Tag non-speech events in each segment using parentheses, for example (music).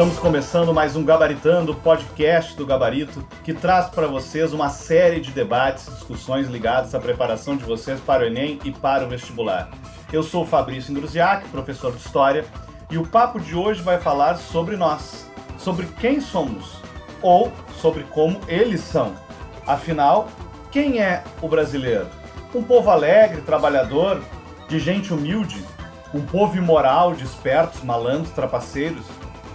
Estamos começando mais um Gabaritando, podcast do Gabarito, que traz para vocês uma série de debates e discussões ligadas à preparação de vocês para o Enem e para o vestibular. Eu sou o Fabrício Indruziak, professor de História, e o papo de hoje vai falar sobre nós, sobre quem somos, ou sobre como eles são. Afinal, quem é o brasileiro? Um povo alegre, trabalhador, de gente humilde, um povo imoral de espertos, malandros, trapaceiros,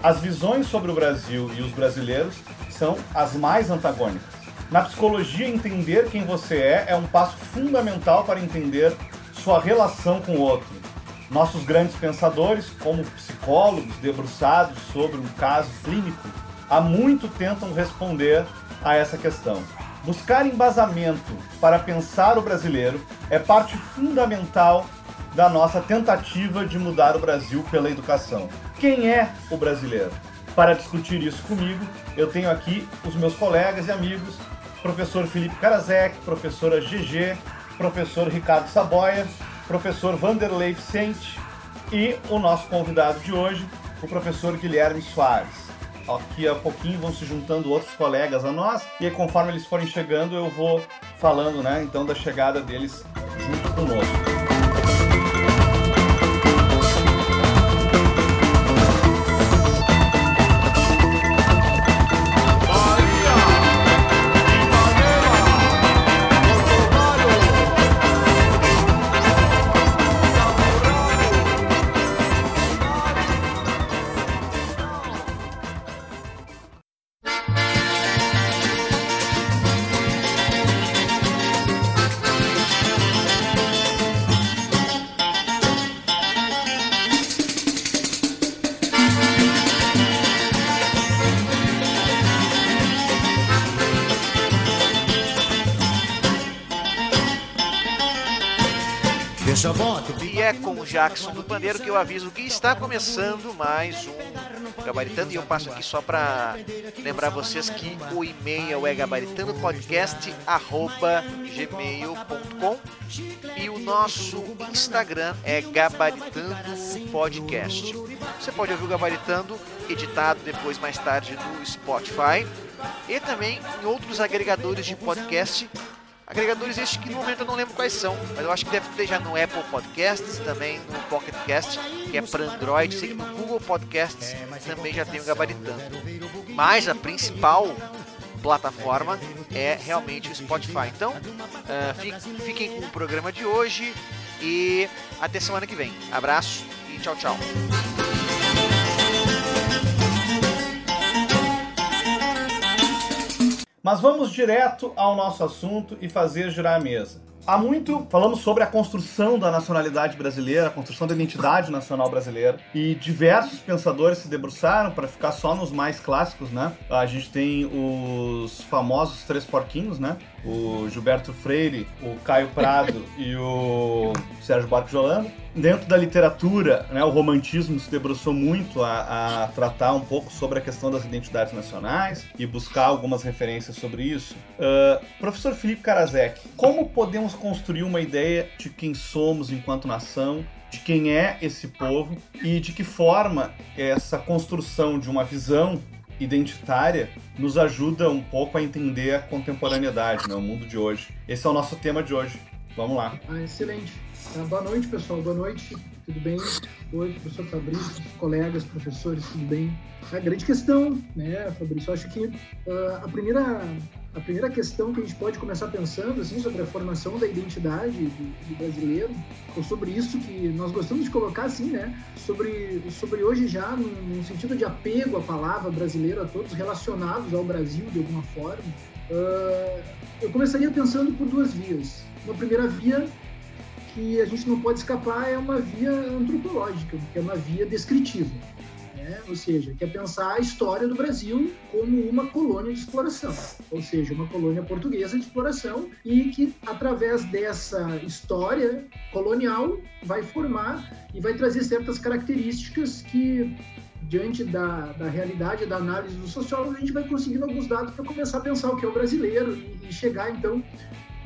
as visões sobre o Brasil e os brasileiros são as mais antagônicas. Na psicologia, entender quem você é é um passo fundamental para entender sua relação com o outro. Nossos grandes pensadores, como psicólogos debruçados sobre um caso clínico, há muito tentam responder a essa questão. Buscar embasamento para pensar o brasileiro é parte fundamental da nossa tentativa de mudar o Brasil pela educação. Quem é o brasileiro? Para discutir isso comigo, eu tenho aqui os meus colegas e amigos, professor Felipe Karazek, professora GG, professor Ricardo Saboia, professor Vanderlei Vicente e o nosso convidado de hoje, o professor Guilherme Soares. Aqui a pouquinho vão se juntando outros colegas a nós e aí, conforme eles forem chegando eu vou falando, né, então da chegada deles junto conosco. Jackson do Pandeiro que eu aviso que está começando mais um Gabaritando. E eu passo aqui só para lembrar vocês que o e-mail é gabaritandopodcast.gmail.com e o nosso Instagram é Gabaritando Podcast. Você pode ouvir o Gabaritando editado depois, mais tarde, no Spotify e também em outros agregadores de podcast Agregadores estes que no momento eu não lembro quais são, mas eu acho que deve ter já no Apple Podcasts, também no Pocket Cast, que é para Android, sei que no Google Podcasts também já tem o gabaritando. Mas a principal plataforma é realmente o Spotify. Então, uh, fiquem com o programa de hoje e até semana que vem. Abraço e tchau, tchau. Mas vamos direto ao nosso assunto e fazer girar a mesa. Há muito falamos sobre a construção da nacionalidade brasileira, a construção da identidade nacional brasileira, e diversos pensadores se debruçaram para ficar só nos mais clássicos, né? A gente tem os famosos três porquinhos, né? O Gilberto Freire, o Caio Prado (laughs) e o Sérgio Barco de Holanda dentro da literatura, né, o romantismo se debruçou muito a, a, tratar um pouco sobre a questão das identidades nacionais e buscar algumas referências sobre isso. Uh, professor Felipe Karazek, como podemos construir uma ideia de quem somos enquanto nação, de quem é esse povo e de que forma essa construção de uma visão identitária nos ajuda um pouco a entender a contemporaneidade, né, o mundo de hoje. Esse é o nosso tema de hoje. Vamos lá. Ah, excelente. Ah, boa noite, pessoal. Boa noite. Tudo bem? Oi, professor Fabrício, colegas, professores, tudo bem? A grande questão, né, Fabrício? Eu acho que uh, a primeira a primeira questão que a gente pode começar pensando assim sobre a formação da identidade do, do, brasileiro ou sobre isso que nós gostamos de colocar assim né sobre sobre hoje já num, sentido de apego à palavra brasileira a todos relacionados ao Brasil de alguma forma uh, eu começaria pensando por duas vias uma primeira via que a gente não pode escapar é uma via antropológica, que é uma via descritiva. Né? Ou seja, que é pensar a história do Brasil como uma colônia de exploração, ou seja, uma colônia portuguesa de exploração e que, através dessa história colonial, vai formar e vai trazer certas características que diante da, da realidade, da análise do sociólogo, a gente vai conseguindo alguns dados para começar a pensar o que é o brasileiro e, e chegar, então,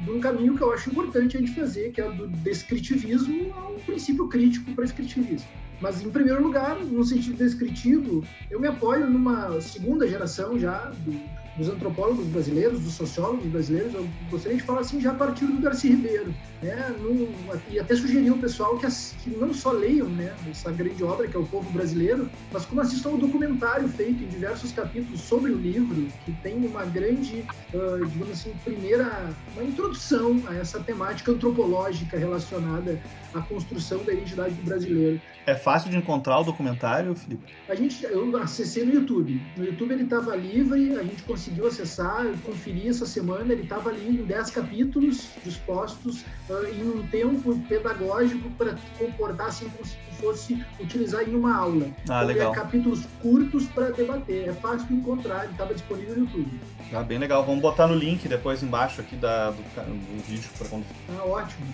de um caminho que eu acho importante a gente fazer, que é do descritivismo ao princípio crítico para descritivismo. Mas, em primeiro lugar, no sentido descritivo, eu me apoio numa segunda geração já do, dos antropólogos brasileiros, dos sociólogos brasileiros. Eu gostaria de falar assim já a partir do Darcy Ribeiro. Né? No, e até sugerir ao pessoal que, que, não só leiam né, essa grande obra que é O Povo Brasileiro, mas como assistam ao documentário feito em diversos capítulos sobre o livro, que tem uma grande, uh, digamos assim, primeira uma introdução a essa temática antropológica relacionada à construção da identidade do brasileiro. É fácil de encontrar o documentário, Felipe? A gente, eu acessei no YouTube. No YouTube ele estava livre, a gente conseguiu acessar, eu conferi essa semana, ele estava ali em 10 capítulos dispostos em um tempo pedagógico para comportar assim como se fosse utilizar em uma aula. Ah, então, legal. É capítulos curtos para debater. É fácil de encontrar, ele estava disponível no YouTube. Ah, bem legal. Vamos botar no link depois embaixo aqui da, do, do vídeo para quando. Ah, ótimo.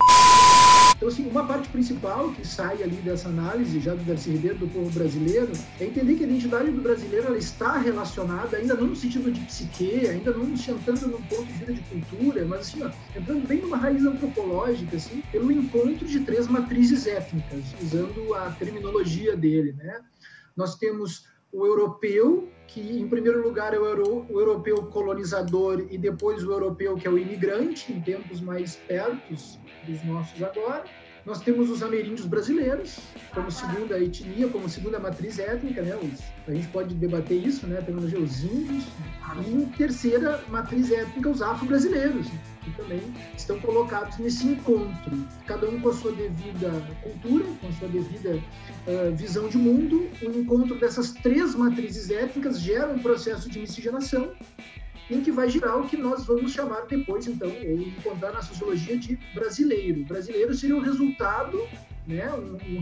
Então, assim, uma parte principal que sai ali dessa análise já do Darcy Ribeiro do povo brasileiro é entender que a identidade do brasileiro ela está relacionada, ainda não no sentido de psique, ainda não entrando num ponto de vista de cultura, mas assim, ó, entrando bem numa raiz antropológica, assim, pelo encontro de três matrizes étnicas, usando a terminologia dele, né? Nós temos o europeu, que em primeiro lugar é o, euro, o, europeu colonizador e depois o europeu que é o imigrante, em tempos mais pertos dos nossos agora. Nós temos os ameríndios brasileiros como segunda etnia, como segunda matriz étnica, né? Os, a gente pode debater isso, né? Temos os índios e em terceira matriz étnica os afro-brasileiros, que também estão colocados nesse encontro, cada um com a sua devida cultura, com a sua devida uh, visão de mundo. O encontro dessas três matrizes étnicas gera um processo de miscigenação em que vai girar o que nós vamos chamar depois, então, ou encontrar na sociologia de brasileiro. Brasileiro seria o resultado, né,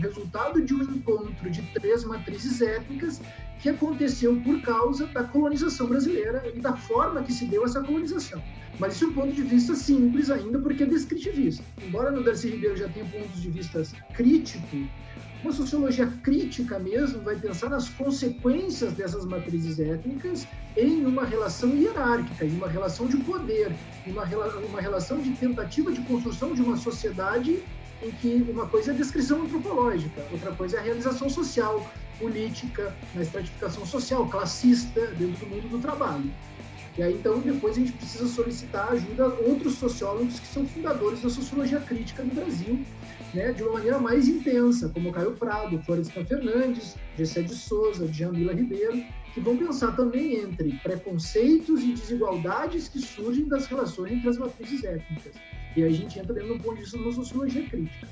resultado de um encontro de três matrizes étnicas que aconteceu por causa da colonização brasileira e da forma que se deu essa colonização. Mas isso é um ponto de vista simples ainda, porque é descritivista. Embora no Darcy Ribeiro já tenha pontos de vista crítico, uma sociologia crítica mesmo vai pensar nas consequências dessas matrizes étnicas em uma relação hierárquica, em uma relação de poder, em uma, uma relação de tentativa de construção de uma sociedade em que uma coisa é a descrição antropológica, outra coisa é a realização social, política, na estratificação social, classista, dentro do mundo do trabalho. E aí, então, depois a gente precisa solicitar ajuda a outros sociólogos que são fundadores da sociologia crítica no Brasil, né, de uma maneira mais intensa, como Caio Prado, Florestan Fernandes, Gessé de Souza, Jamila Ribeiro, que vão pensar também entre preconceitos e desigualdades que surgem das relações entre as matrizes étnicas. E aí a gente entra dentro do ponto de vista uma sociologia crítica.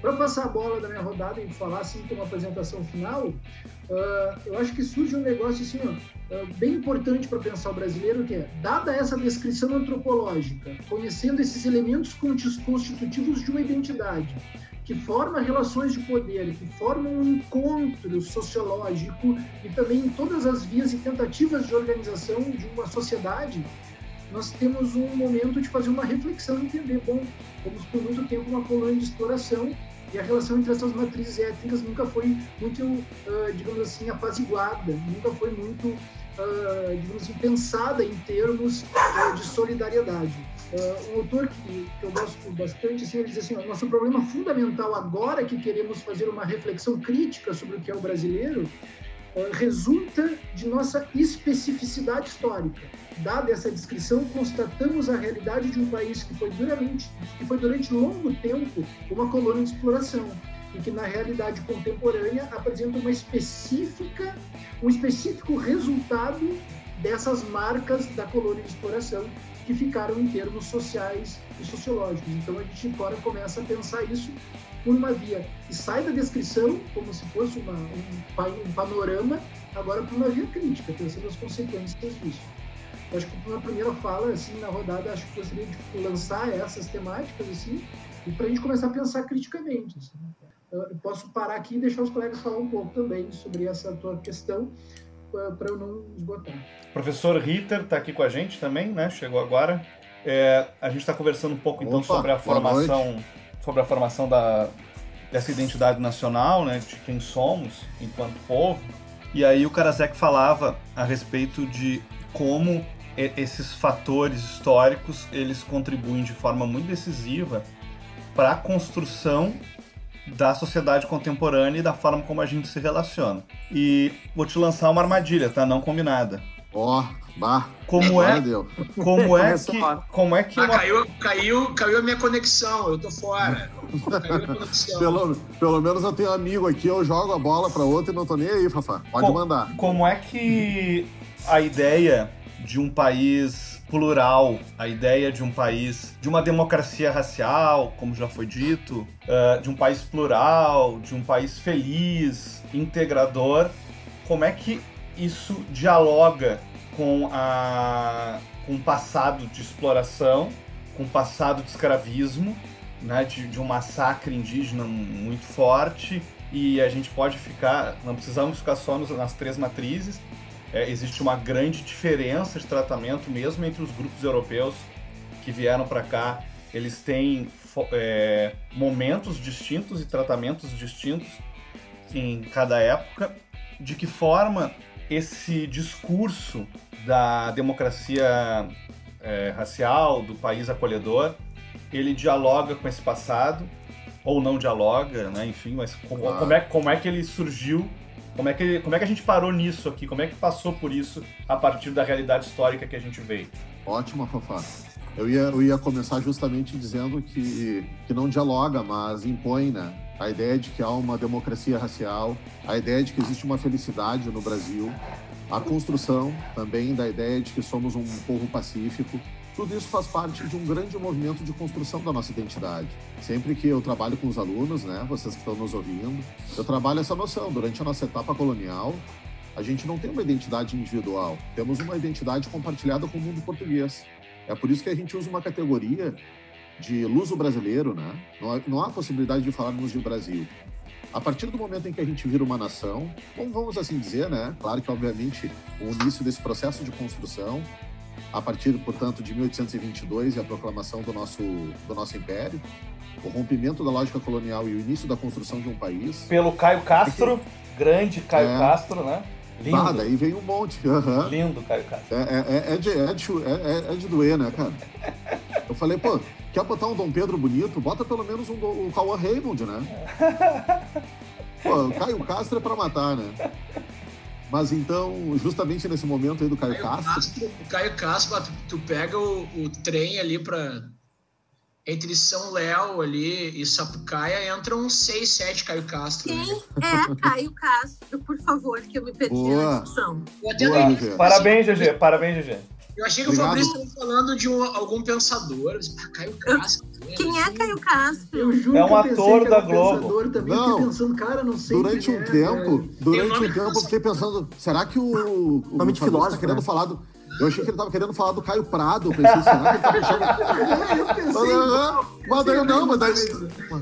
Para passar a bola da minha rodada e falar assim como apresentação final, uh, eu acho que surge um negócio assim, ó, uh, bem importante para pensar o brasileiro, que é, dada essa descrição antropológica, conhecendo esses elementos constitutivos de uma identidade, que forma relações de poder, que formam um encontro sociológico e também todas as vias e tentativas de organização de uma sociedade, nós temos um momento de fazer uma reflexão e entender, bom, fomos por muito tempo uma colônia de exploração e a relação entre essas matrizes étnicas nunca foi muito, uh, digamos assim, apaziguada, nunca foi muito, uh, digamos assim, pensada em termos uh, de solidariedade. um autor que, que, eu gosto bastante, assim, ele diz assim, nosso problema fundamental agora que queremos fazer uma reflexão crítica sobre o que é o brasileiro, resulta de nossa especificidade histórica dada essa descrição, constatamos a realidade de um país que foi duramente, que foi durante longo tempo uma colônia de exploração e que na realidade contemporânea apresenta uma específica, um específico resultado dessas marcas da colônia de exploração que ficaram em termos sociais e sociológicos. Então a gente agora começa a pensar isso por uma via e sai da descrição como se fosse uma, um, um panorama agora por uma via crítica, pensando as consequências disso. Eu acho que uma primeira fala, assim, na rodada, acho que gostaria de lançar essas temáticas, assim, e para a gente começar a pensar criticamente. Assim. Eu posso parar aqui e deixar os colegas falar um pouco também sobre essa tua questão, para eu não esgotar. O professor Ritter está aqui com a gente também, né? Chegou agora. É, a gente está conversando um pouco, então, Opa, então, sobre a formação, sobre a formação da, dessa identidade nacional, né? De quem somos enquanto povo. E aí o Karasek falava a respeito de como esses fatores históricos eles contribuem de forma muito decisiva para a construção da sociedade contemporânea e da forma como a gente se relaciona. E vou te lançar uma armadilha, tá? Não combinada. Ó, oh, bah. Como é, como é que, como é que ah, uma... caiu, caiu, caiu a minha conexão, eu tô fora. pelo, pelo menos eu tenho um amigo aqui, eu jogo a bola para outro e não tô nem aí, Fafá. Pode Com, mandar. Como é que a ideia de um país plural, a ideia de um país, de uma democracia racial, como já foi dito, uh, de um país plural, de um país feliz, integrador, como é que isso dialoga com, a, com o passado de exploração, com o passado de escravismo, né, de, de um massacre indígena muito forte, e a gente pode ficar, não precisamos ficar só nos, nas três matrizes, é, existe uma grande diferença de tratamento mesmo entre os grupos europeus que vieram para cá. Eles têm é, momentos distintos e tratamentos distintos em cada época. De que forma esse discurso da democracia é, racial, do país acolhedor, ele dialoga com esse passado ou não dialoga, né? Enfim, mas como, como, é, como é que ele surgiu como é, que, como é que a gente parou nisso aqui? Como é que passou por isso a partir da realidade histórica que a gente veio? Ótima, Fafá. Eu ia, eu ia começar justamente dizendo que, que não dialoga, mas impõe, né? A ideia de que há uma democracia racial, a ideia de que existe uma felicidade no Brasil, a construção também da ideia de que somos um povo pacífico, tudo isso faz parte de um grande movimento de construção da nossa identidade. Sempre que eu trabalho com os alunos, né, vocês que estão nos ouvindo, eu trabalho essa noção. Durante a nossa etapa colonial, a gente não tem uma identidade individual, temos uma identidade compartilhada com o mundo português. É por isso que a gente usa uma categoria de luso brasileiro, né? Não há, não há possibilidade de falarmos de Brasil. A partir do momento em que a gente vira uma nação, vamos assim dizer, né? Claro que, obviamente, o início desse processo de construção a partir, portanto, de 1822 e a proclamação do nosso, do nosso império, o rompimento da lógica colonial e o início da construção de um país. Pelo Caio Castro, grande Caio é. Castro, né? Lindo. Ah, daí vem um monte. Uhum. Lindo, Caio Castro. É, é, é, de, é, de, é, é de doer, né, cara? Eu falei, pô, quer botar um Dom Pedro bonito? Bota pelo menos um, um Cauã Raymond, né? Pô, Caio Castro é pra matar, né? Mas então, justamente nesse momento aí do Caio, Caio Castro... Castro. O Caio Castro, tu, tu pega o, o, trem ali para entre São Léo ali e Sapucaia, entram uns seis, sete Caio Castro. Quem é Caio Castro, por favor, que eu me perdi Boa. na discussão. Boa, Parabéns, GG. Parabéns, GG. Eu achei que Obrigado. o Fabrício estava falando de um, algum pensador. Caio Castro. Quem é Caio Castro? Eu juro é um ator da Globo. Também, não, pensando, cara, não sei durante um é, tempo, durante um tempo, eu fiquei pensando, será que o, o nome de filósofo tá querendo né? falar do eu achei que ele tava querendo falar do Caio Prado. Eu pensei, será que ele tava achando. (laughs) eu pensei. Mas daí não, mas daí,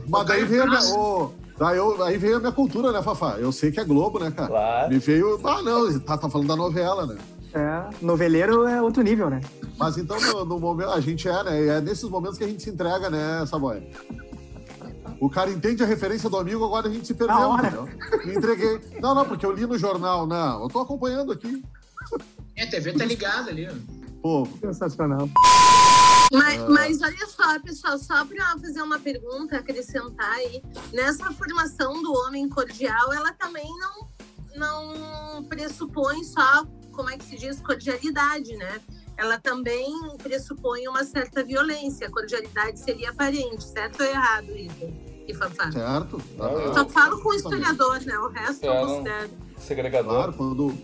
mas daí veio a minha. Oh, daí eu, aí veio a minha cultura, né, Fafá? Eu sei que é Globo, né, cara? Claro. Me veio. Ah, não, tá, tá falando da novela, né? É, noveleiro é outro nível, né? Mas então, no, no, momento, a gente é, né? É nesses momentos que a gente se entrega, né, Saboia? O cara entende a referência do amigo, agora a gente se perdeu? Me entreguei. Não, não, porque eu li no jornal, não. Eu tô acompanhando aqui. É, a TV tá ligada ali, ó. Pô. Sensacional. Mas, ah. mas, olha só, pessoal, só para fazer uma pergunta, acrescentar aí, nessa formação do homem cordial, ela também não, não pressupõe só como é que se diz, cordialidade, né? Ela também pressupõe uma certa violência. Cordialidade seria aparente, certo ou errado, Ida? E Fafá? Certo. Eu Só falo com o historiador, né? O resto é, eu considero. Segregador. Claro, quando,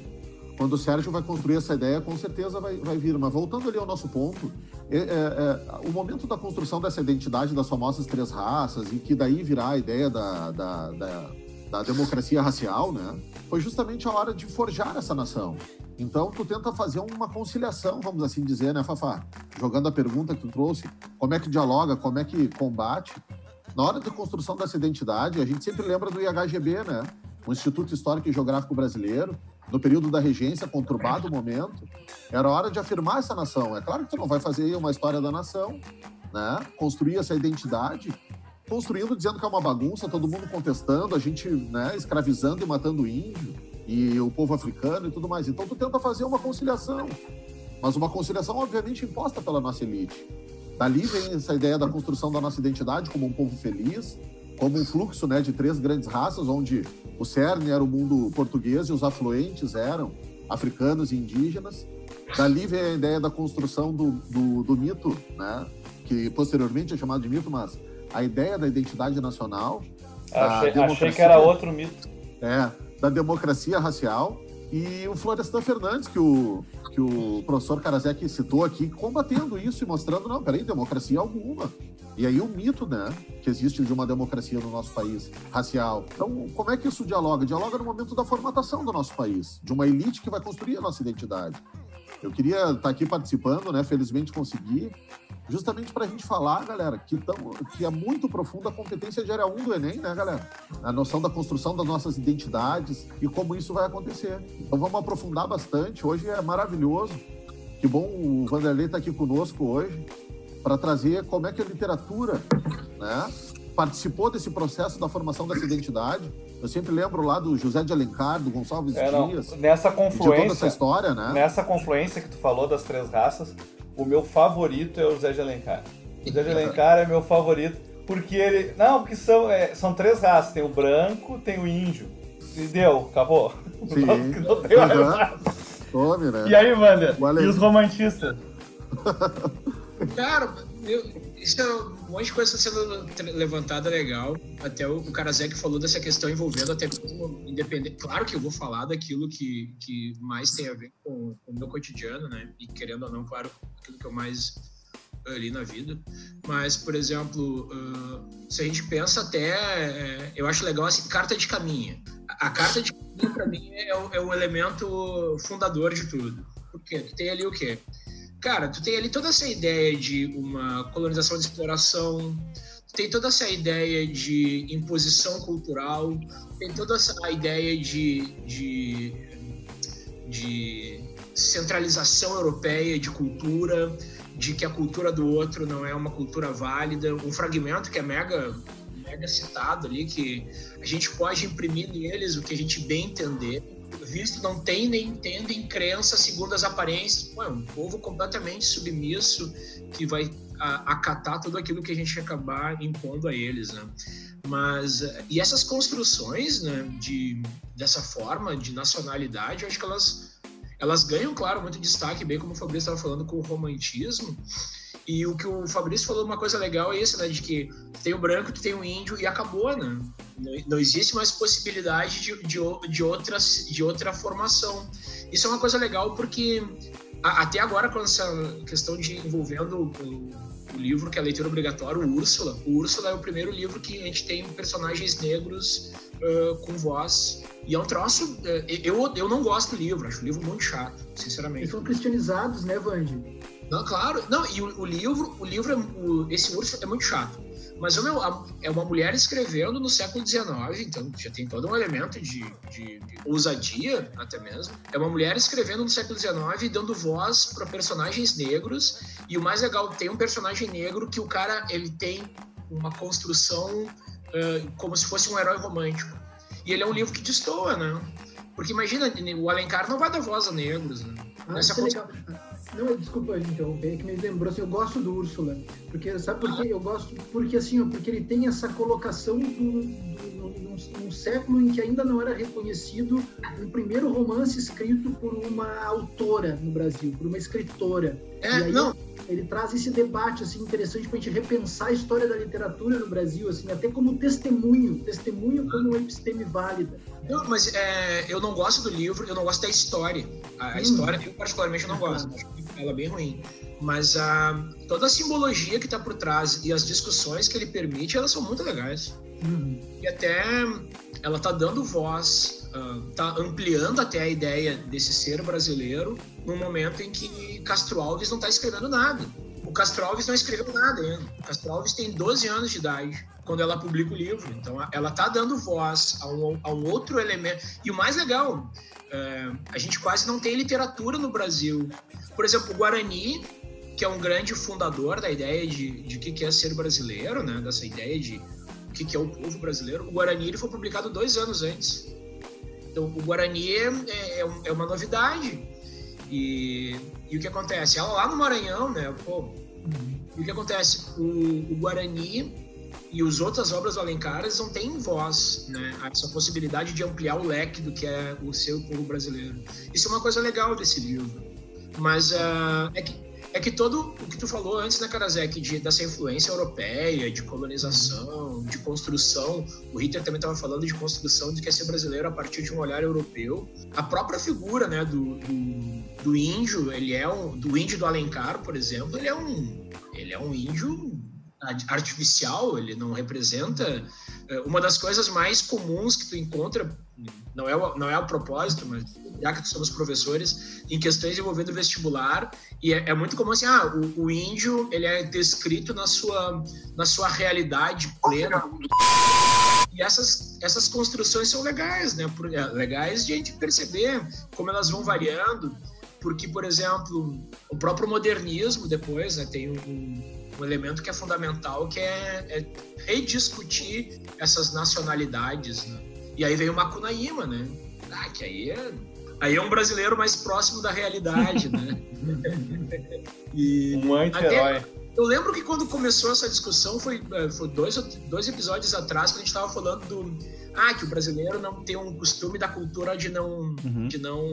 quando o Sérgio vai construir essa ideia, com certeza vai, vai vir. Mas voltando ali ao nosso ponto, é, é, é, o momento da construção dessa identidade das famosas três raças, e que daí virá a ideia da, da, da, da democracia racial, né? Foi justamente a hora de forjar essa nação. Então, tu tenta fazer uma conciliação, vamos assim dizer, né, Fafá? Jogando a pergunta que tu trouxe, como é que dialoga, como é que combate. Na hora de construção dessa identidade, a gente sempre lembra do IHGB, né? O Instituto Histórico e Geográfico Brasileiro, no período da regência, conturbado momento, era hora de afirmar essa nação. É claro que tu não vai fazer uma história da nação, né? Construir essa identidade, construindo, dizendo que é uma bagunça, todo mundo contestando, a gente né, escravizando e matando índio e o povo africano e tudo mais. Então tu tenta fazer uma conciliação. mas uma conciliação, obviamente, imposta pela nossa elite. Dali vem essa ideia da construção da nossa identidade como um povo feliz, como um fluxo né, de três grandes raças, onde o cerne era o mundo português e os afluentes eram africanos e indígenas. Dali vem a ideia da construção do, do, do mito, né, que posteriormente é chamado de mito, mas a ideia da identidade nacional. Achei, achei que era outro mito. É, da democracia racial e o Florestan Fernandes, que o, que o professor Karasek citou aqui, combatendo isso e mostrando, não, peraí, democracia alguma. E aí o mito, né, que existe de uma democracia no nosso país, racial. Então, como é que isso dialoga? Dialoga no momento da formatação do nosso país, de uma elite que vai construir a nossa identidade. Eu queria estar aqui participando, né, felizmente consegui, justamente para a gente falar, galera, que, tão, que é muito profunda a competência de área 1 do Enem, né, galera? A noção da construção das nossas identidades e como isso vai acontecer. Então vamos aprofundar bastante. Hoje é maravilhoso. Que bom o Vanderlei estar tá aqui conosco hoje para trazer como é que a literatura, né, participou desse processo da formação dessa identidade. Eu sempre lembro lá do José de Alencar, do Gonçalves é, Dias. Nessa confluência, toda essa história, né? Nessa confluência que tu falou das três raças, o meu favorito é o Zé de Alencar. O Zé de Alencar é meu favorito porque ele. Não, porque são, é, são três raças: tem o branco, tem o índio. E deu, acabou. Sim. (laughs) Não, tem mais uhum. Tome, né? E aí, Wander? E os romantistas? (laughs) Cara, eu, isso é um monte de coisa sendo levantada legal. Até o, o Karazek falou dessa questão envolvendo até mesmo independente. Claro que eu vou falar daquilo que, que mais tem a ver com, o meu cotidiano, né? E querendo ou não, claro, aquilo que eu mais ali na vida. Mas, por exemplo, uh, se a gente pensa até, é, eu acho legal assim, carta de caminho. A, carta de caminho, para mim, é o, é o elemento fundador de tudo. Porque tem ali o quê? Cara, tu tem ali toda essa ideia de uma colonização de exploração, tem toda essa ideia de imposição cultural, tem toda essa ideia de, de, de centralização europeia de cultura, de que a cultura do outro não é uma cultura válida, um fragmento que é mega mega citado ali que a gente pode imprimir neles o que a gente bem entender visto, não tem nem entendem crença segundo as aparências. Pô, é um povo completamente submisso que vai acatar tudo aquilo que a gente acabar impondo a eles, né? Mas e essas construções, né, de dessa forma de nacionalidade, eu acho que elas elas ganham, claro, muito destaque, bem como o Fabrício estava falando com o romantismo. E o que o Fabrício falou, uma coisa legal é isso, né? De que tem o branco, tem o índio e acabou, né? Não, não existe mais possibilidade de, de, de, outras, de outra formação. Isso é uma coisa legal porque a, até agora, com essa questão de envolvendo o, o livro que é leitura obrigatória, o Úrsula. O Úrsula é o primeiro livro que a gente tem personagens negros uh, com voz. E é um troço. Uh, eu, eu não gosto do livro, acho o livro muito chato, sinceramente. Eles são cristianizados, né, Vandy? Não, claro. Não, e o, o livro, o livro, é, o, esse urso é muito chato. Mas meu, é uma mulher escrevendo no século XIX, então já tem todo um elemento de, de, de ousadia, até mesmo. É uma mulher escrevendo no século XIX, dando voz para personagens negros. E o mais legal, tem um personagem negro que o cara ele tem uma construção uh, como se fosse um herói romântico. E ele é um livro que destoa, né? Porque imagina, o Alencar não vai dar voz a negros, né? Ah, Nessa é legal. Não, desculpa interromper, é que me lembrou assim, eu gosto do Úrsula. Porque, sabe por quê? Eu gosto porque assim, porque ele tem essa colocação do, do, num, num, século em que ainda não era reconhecido o primeiro romance escrito por uma autora no Brasil, por uma escritora. É, aí, não. Ele traz esse debate assim interessante para a gente repensar a história da literatura no Brasil, assim, até como testemunho, testemunho como uma episteme válida. Não, mas é, eu não gosto do livro, eu não gosto da história. A, a hum. história, eu particularmente não gosto. Acho ela é bem ruim. Mas a, toda a simbologia que está por trás e as discussões que ele permite, elas são muito legais. Hum. E até ela está dando voz, está uh, ampliando até a ideia desse ser brasileiro no momento em que Castro Alves não está escrevendo nada. O Castro Alves não escreveu nada ainda. O Castro Alves tem 12 anos de idade quando ela publica o livro. Então, ela está dando voz a um, outro elemento. E o mais legal, é, a gente quase não tem literatura no Brasil. Por exemplo, o Guarani, que é um grande fundador da ideia de, de que é ser brasileiro, né? dessa ideia de o que é o povo brasileiro, o Guarani ele foi publicado dois anos antes. Então, o Guarani é, é, é uma novidade. E, e o que acontece? Ela lá no Maranhão, né? Pô, e o que acontece? O, o Guarani e as outras obras do Alencar não têm voz, né? Essa possibilidade de ampliar o leque do que é o seu povo brasileiro. Isso é uma coisa legal desse livro. Mas uh, é que é que todo o que tu falou antes, né, Karasek, de, dessa influência europeia, de colonização, de construção, o Ritter também estava falando de construção de que é ser brasileiro a partir de um olhar europeu. A própria figura, né, do, do, do índio, ele é um, do índio do Alencar, por exemplo, ele é um, ele é um índio artificial, ele não representa é, uma das coisas mais comuns que tu encontra, não é, o, não é o propósito, mas já que somos professores, em questões envolvendo vestibular, e é, é muito comum assim, ah, o, o, índio, ele é descrito na sua, na sua realidade plena. E essas, essas construções são legais, né? É, legais de a gente perceber como elas vão variando, porque, por exemplo, o próprio modernismo depois né, tem um, um elemento que é fundamental, que é, é rediscutir essas nacionalidades. Né? E aí veio o Macunaíma, né? Ah, que aí é, aí é um brasileiro mais próximo da realidade, né? (laughs) e um anti-herói. Eu lembro que quando começou essa discussão, foi, é, foi dois, dois episódios atrás, que a gente estava falando do. Ah, que o brasileiro não tem um costume da cultura de não. Uhum. De não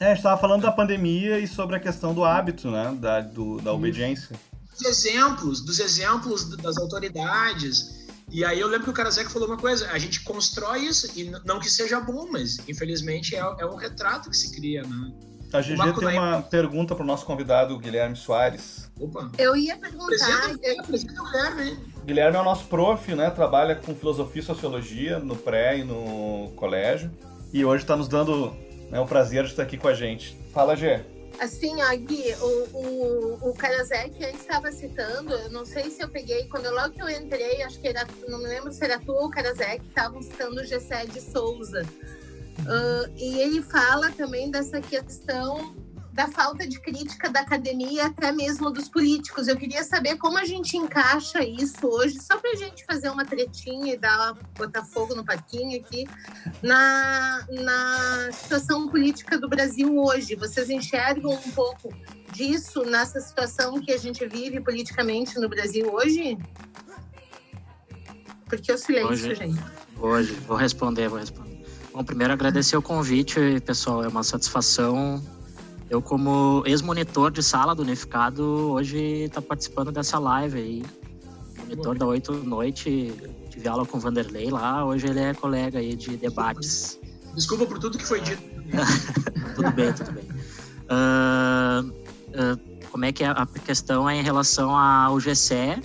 é, a gente estava falando da pandemia e sobre a questão do hábito, né? Da, do, da obediência dos exemplos, dos exemplos das autoridades. E aí eu lembro que o Karasek falou uma coisa, a gente constrói isso, e não que seja bom, mas infelizmente é, é um retrato que se cria, né? A GG uma tem uma pergunta para o nosso convidado, Guilherme Soares. Opa. Eu ia perguntar... Apresenta, apresenta o Guilherme, Guilherme é o nosso prof, né? Trabalha com filosofia e sociologia no pré e no colégio. E hoje está nos dando né, o prazer de estar aqui com a gente. Fala, Gê. Assim, ó, Gui, o, o, o Karasek estava citando, eu não sei se eu peguei, quando logo que eu entrei, acho que era, não me lembro se era tu ou o Karasek, estavam citando o Gessé de Souza. Uh, e ele fala também dessa questão da falta de crítica da academia, até mesmo dos políticos. Eu queria saber como a gente encaixa isso hoje, só para a gente fazer uma tretinha e dar, botar fogo no parquinho aqui, na, na situação política do Brasil hoje. Vocês enxergam um pouco disso nessa situação que a gente vive politicamente no Brasil hoje? Porque o silêncio, hoje, gente. Hoje, vou responder, vou responder. Bom, primeiro agradecer o convite, pessoal. É uma satisfação eu, como ex-monitor de sala do Unificado, hoje está participando dessa live aí. Monitor da 8 noite, tive aula com o Vanderlei lá, hoje ele é colega aí de debates. Desculpa por tudo que foi dito. (laughs) tudo bem, tudo bem. Uh, uh, como é que é a questão é em relação ao GCE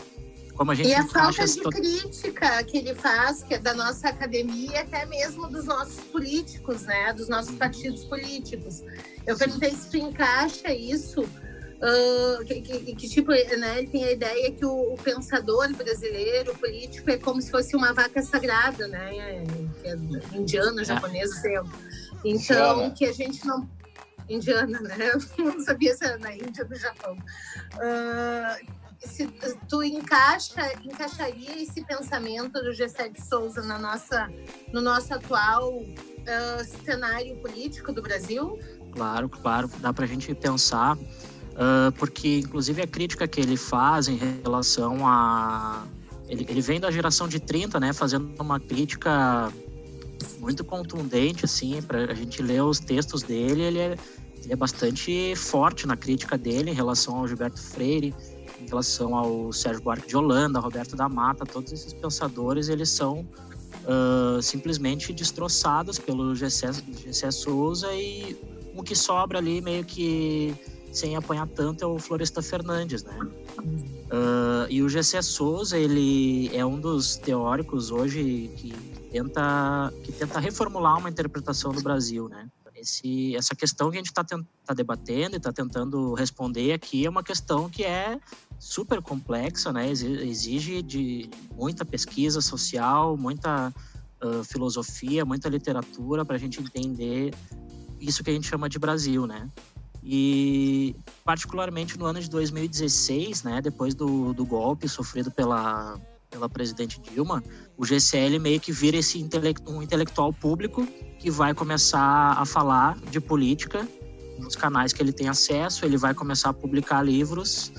como a gente e a falta de crítica que ele faz, que é da nossa academia, até mesmo dos nossos políticos, né? Dos nossos partidos políticos. Eu perguntei se tu encaixa isso. Uh, que, que, que, tipo, né? Ele tem a ideia que o, o, pensador brasileiro, o político, é como se fosse uma vaca sagrada, né? É, é indiana, é. japonesa, sei Então, Indiana. que a gente não indiana, né? (laughs) Eu não sabia se era na Índia ou no Japão. Uh, se tu encaixa, encaixaria esse pensamento do Gessé de Souza na nossa, no nosso atual uh, cenário político do Brasil? Claro, claro, dá para a gente pensar, uh, porque inclusive a crítica que ele faz em relação a. Ele, ele vem da geração de 30, né, fazendo uma crítica muito contundente, assim, para a gente ler os textos dele, ele é, ele é bastante forte na crítica dele em relação ao Gilberto Freire, em relação ao Sérgio Buarque de Holanda, Roberto da Mata, todos esses pensadores, eles são uh, simplesmente destroçados pelo Gessé, Souza e o que sobra ali meio que sem apanhar tanto é o Floresta Fernandes, né? Uh, e o Gessé Souza, ele é um dos teóricos hoje que tenta, que tenta reformular uma interpretação do Brasil, né? Esse, essa questão que a gente está tá debatendo e está tentando responder aqui é uma questão que é super complexa, né? Exige de muita pesquisa social, muita uh, filosofia, muita literatura para a gente entender isso que a gente chama de Brasil, né? E particularmente no ano de 2016, né, depois do, do golpe sofrido pela pela presidente Dilma, o GCL meio que vira esse intelecto, um intelectual público que vai começar a falar de política nos canais que ele tem acesso, ele vai começar a publicar livros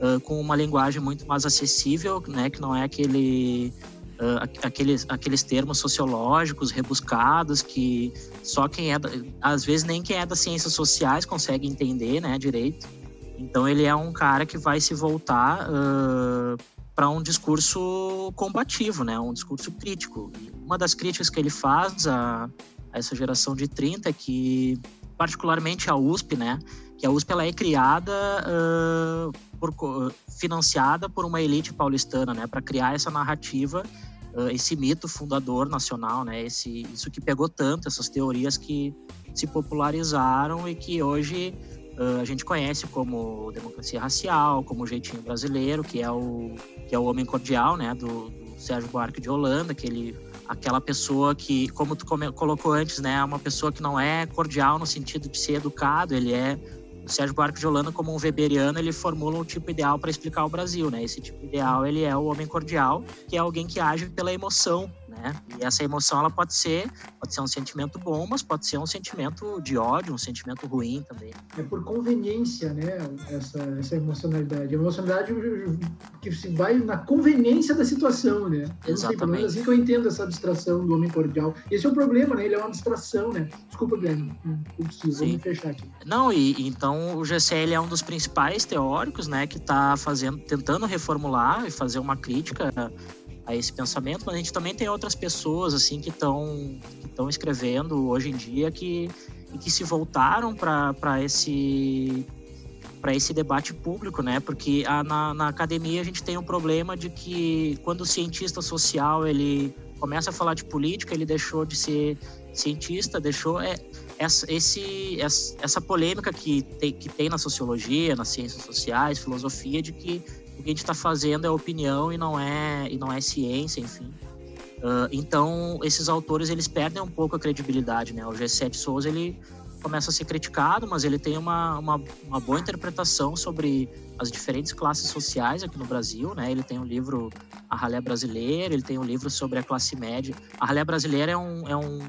uh, com uma linguagem muito mais acessível, né, que não é aquele uh, aqueles, aqueles termos sociológicos rebuscados que só quem é, às vezes nem quem é das ciências sociais consegue entender, né, direito. Então ele é um cara que vai se voltar uh, para um discurso combativo, né, um discurso crítico. Uma das críticas que ele faz a, a essa geração de 30 é que particularmente a USP, né? Que a USP ela é criada uh, por, financiada por uma elite paulistana, né? Para criar essa narrativa esse mito fundador nacional, né? Esse, isso que pegou tanto, essas teorias que se popularizaram e que hoje uh, a gente conhece como democracia racial, como jeitinho brasileiro, que é o que é o homem cordial, né? Do, do Sérgio Buarque de Holanda, que ele aquela pessoa que, como tu colocou antes, né, é uma pessoa que não é cordial no sentido de ser educado, ele é o Sérgio Buarque de Holanda, como um weberiano, ele formula um tipo ideal para explicar o Brasil, né? Esse tipo ideal, ele é o homem cordial, que é alguém que age pela emoção, né? E essa emoção, ela pode ser, pode ser um sentimento bom, mas pode ser um sentimento de ódio, um sentimento ruim também. É por conveniência, né? Essa, essa emocionalidade. A emocionalidade que se vai na conveniência da situação, né? Exatamente. assim que eu entendo essa abstração do homem cordial. Esse é o problema, né? Ele é uma abstração, né? Desculpa, Guilherme. Preciso, vou me fechar aqui. Não, e então o GCL é um dos principais teóricos, né? Que está fazendo, tentando reformular e fazer uma crítica a esse pensamento, mas a gente também tem outras pessoas assim que estão estão escrevendo hoje em dia que e que se voltaram para esse para esse debate público, né? Porque a, na, na academia a gente tem um problema de que quando o cientista social ele começa a falar de política, ele deixou de ser cientista, deixou é, essa, esse, essa, essa polêmica que tem, que tem na sociologia, nas ciências sociais, filosofia, de que o que a gente está fazendo é opinião e não é e não é ciência, enfim. Uh, então esses autores eles perdem um pouco a credibilidade, né? O G7 Souza ele começa a ser criticado, mas ele tem uma, uma, uma, boa interpretação sobre as diferentes classes sociais aqui no Brasil, né? Ele tem um livro A Ralé Brasileira, ele tem um livro sobre a classe média. A Ralé Brasileira é um, é um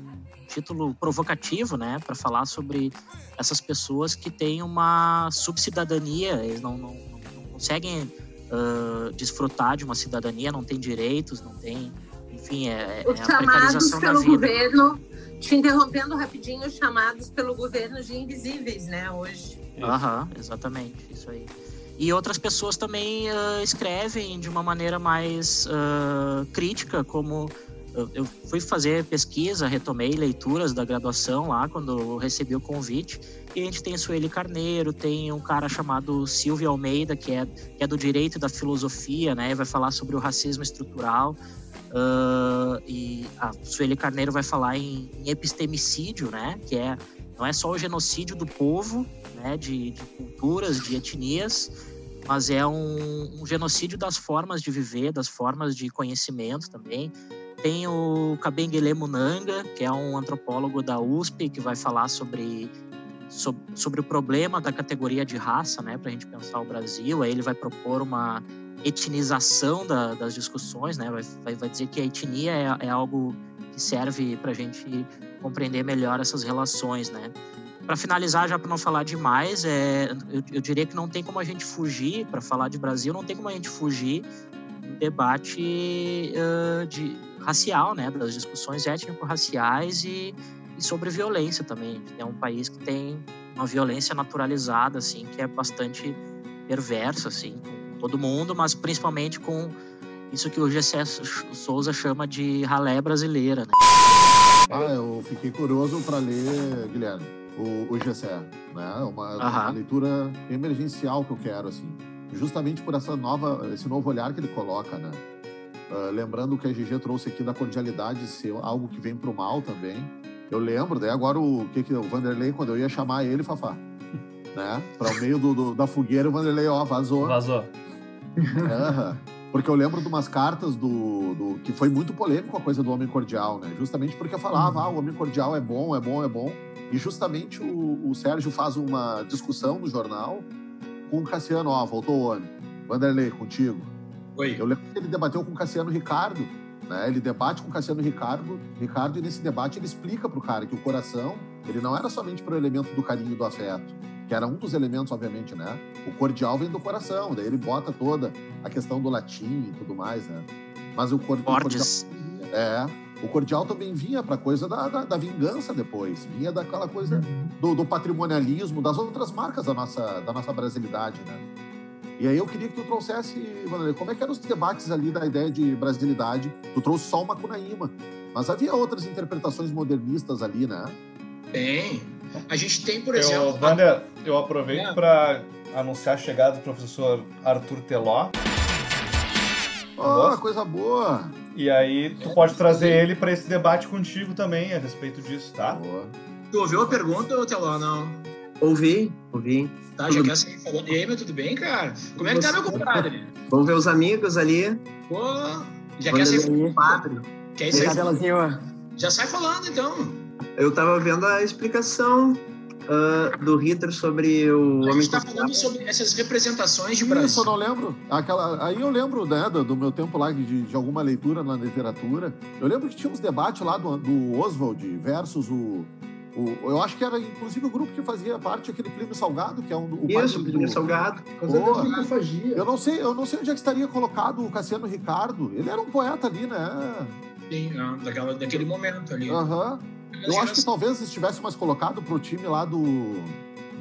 título provocativo, né? Para falar sobre essas pessoas que têm uma subcidadania, eles não, não, não conseguem uh, desfrutar de uma cidadania, não tem direitos, não tem. Enfim, é, Os é a chamados pelo governo, te interrompendo rapidinho, chamados pelo governo de invisíveis, né, hoje. Aham, exatamente, isso aí. E outras pessoas também uh, escrevem de uma maneira mais uh, crítica, como eu, fui fazer pesquisa, retomei leituras da graduação lá quando recebi o convite. E a gente tem Sueli Carneiro, tem um cara chamado Silvio Almeida, que é, que é do direito da filosofia, né? Vai falar sobre o racismo estrutural. Uh, e a Sueli Carneiro vai falar em, em, epistemicídio, né? Que é não é só o genocídio do povo, né? De, de culturas, de etnias, mas é um, um genocídio das formas de viver, das formas de conhecimento também tem o Kabengele Munanga, que é um antropólogo da USP, que vai falar sobre, sobre, o problema da categoria de raça, né, para a gente pensar o Brasil. Aí ele vai propor uma etnização da, das discussões, né, vai, vai, dizer que a etnia é, é algo que serve para a gente compreender melhor essas relações, né. Para finalizar, já para não falar demais, é, eu, eu diria que não tem como a gente fugir, para falar de Brasil, não tem como a gente fugir do debate uh, de racial, né, das discussões étnico-raciais e, e, sobre violência também. É um país que tem uma violência naturalizada, assim, que é bastante perversa, assim, com todo mundo, mas principalmente com isso que o Gessé Souza chama de ralé brasileira, né? Ah, eu fiquei curioso para ler, Guilherme, o, o Gessé, né? Uma, uma leitura emergencial que eu quero, assim, justamente por essa nova, esse novo olhar que ele coloca, né? Uh, lembrando que a GG trouxe aqui da cordialidade ser algo que vem pro mal também. Eu lembro, daí agora o que que o Vanderlei, quando eu ia chamar ele, Fafá, (laughs) né? Para o meio do, do, da fogueira, o Vanderlei, ó, vazou. Vazou. Uhum. Porque eu lembro de umas cartas do, do, que foi muito polêmico a coisa do homem cordial, né? Justamente porque eu falava, ah, o homem cordial é bom, é bom, é bom. E justamente o, o Sérgio faz uma discussão no jornal com o Cassiano, ó, voltou o homem. Vanderlei, contigo. Oi. Eu lembro que ele debateu com o Cassiano Ricardo, né? Ele debate com o Cassiano Ricardo, Ricardo e nesse debate ele explica para o cara que o coração Ele não era somente para o elemento do carinho e do afeto, que era um dos elementos, obviamente, né? O cordial vem do coração, daí ele bota toda a questão do latim e tudo mais, né? Mas o, cor, o cordial, é, o cordial também vinha para a coisa da, da, da, vingança depois, vinha daquela coisa do, do, patrimonialismo, das outras marcas da nossa, da nossa brasilidade, né? E aí eu queria que tu trouxesse, Vanderlei, como é que eram os debates ali da ideia de brasilidade? Tu trouxe só o Macunaíma, mas havia outras interpretações modernistas ali, né? Tem. A gente tem, por exemplo... Eu, Wander, eu aproveito é. para anunciar a chegada do professor Arthur Teló. Oh, coisa boa! E aí tu é, pode trazer ele para esse debate contigo também a respeito disso, tá? Boa. Tu ouviu a pergunta, Teló, não? Ouvi, ouvi. Tá, tudo... já quer sair falando. E aí, meu, tudo bem, cara? Como é que tá, meu compadre? Vamos ver os amigos ali. Pô, já quer sair falando? Quer ir sair Já sai falando, então. Eu tava vendo a explicação uh, do Ritter sobre o. A gente está falando sobre essas representações de Brasil. Isso, eu não lembro. Aquela, aí eu lembro né, do, do meu tempo lá de, de, alguma leitura na literatura. Eu lembro que tinha uns debates lá do, do Oswald versus o, o, eu acho que era inclusive o grupo que fazia parte aquele Plínio Salgado, que é um, o Isso, o Plínio Salgado. eu não sei, eu não sei onde é que estaria colocado o Cassiano Ricardo. Ele era um poeta ali, né? Sim, daquela, daquele momento ali. Uhum. Eu acho que talvez estivesse mais colocado pro time lá do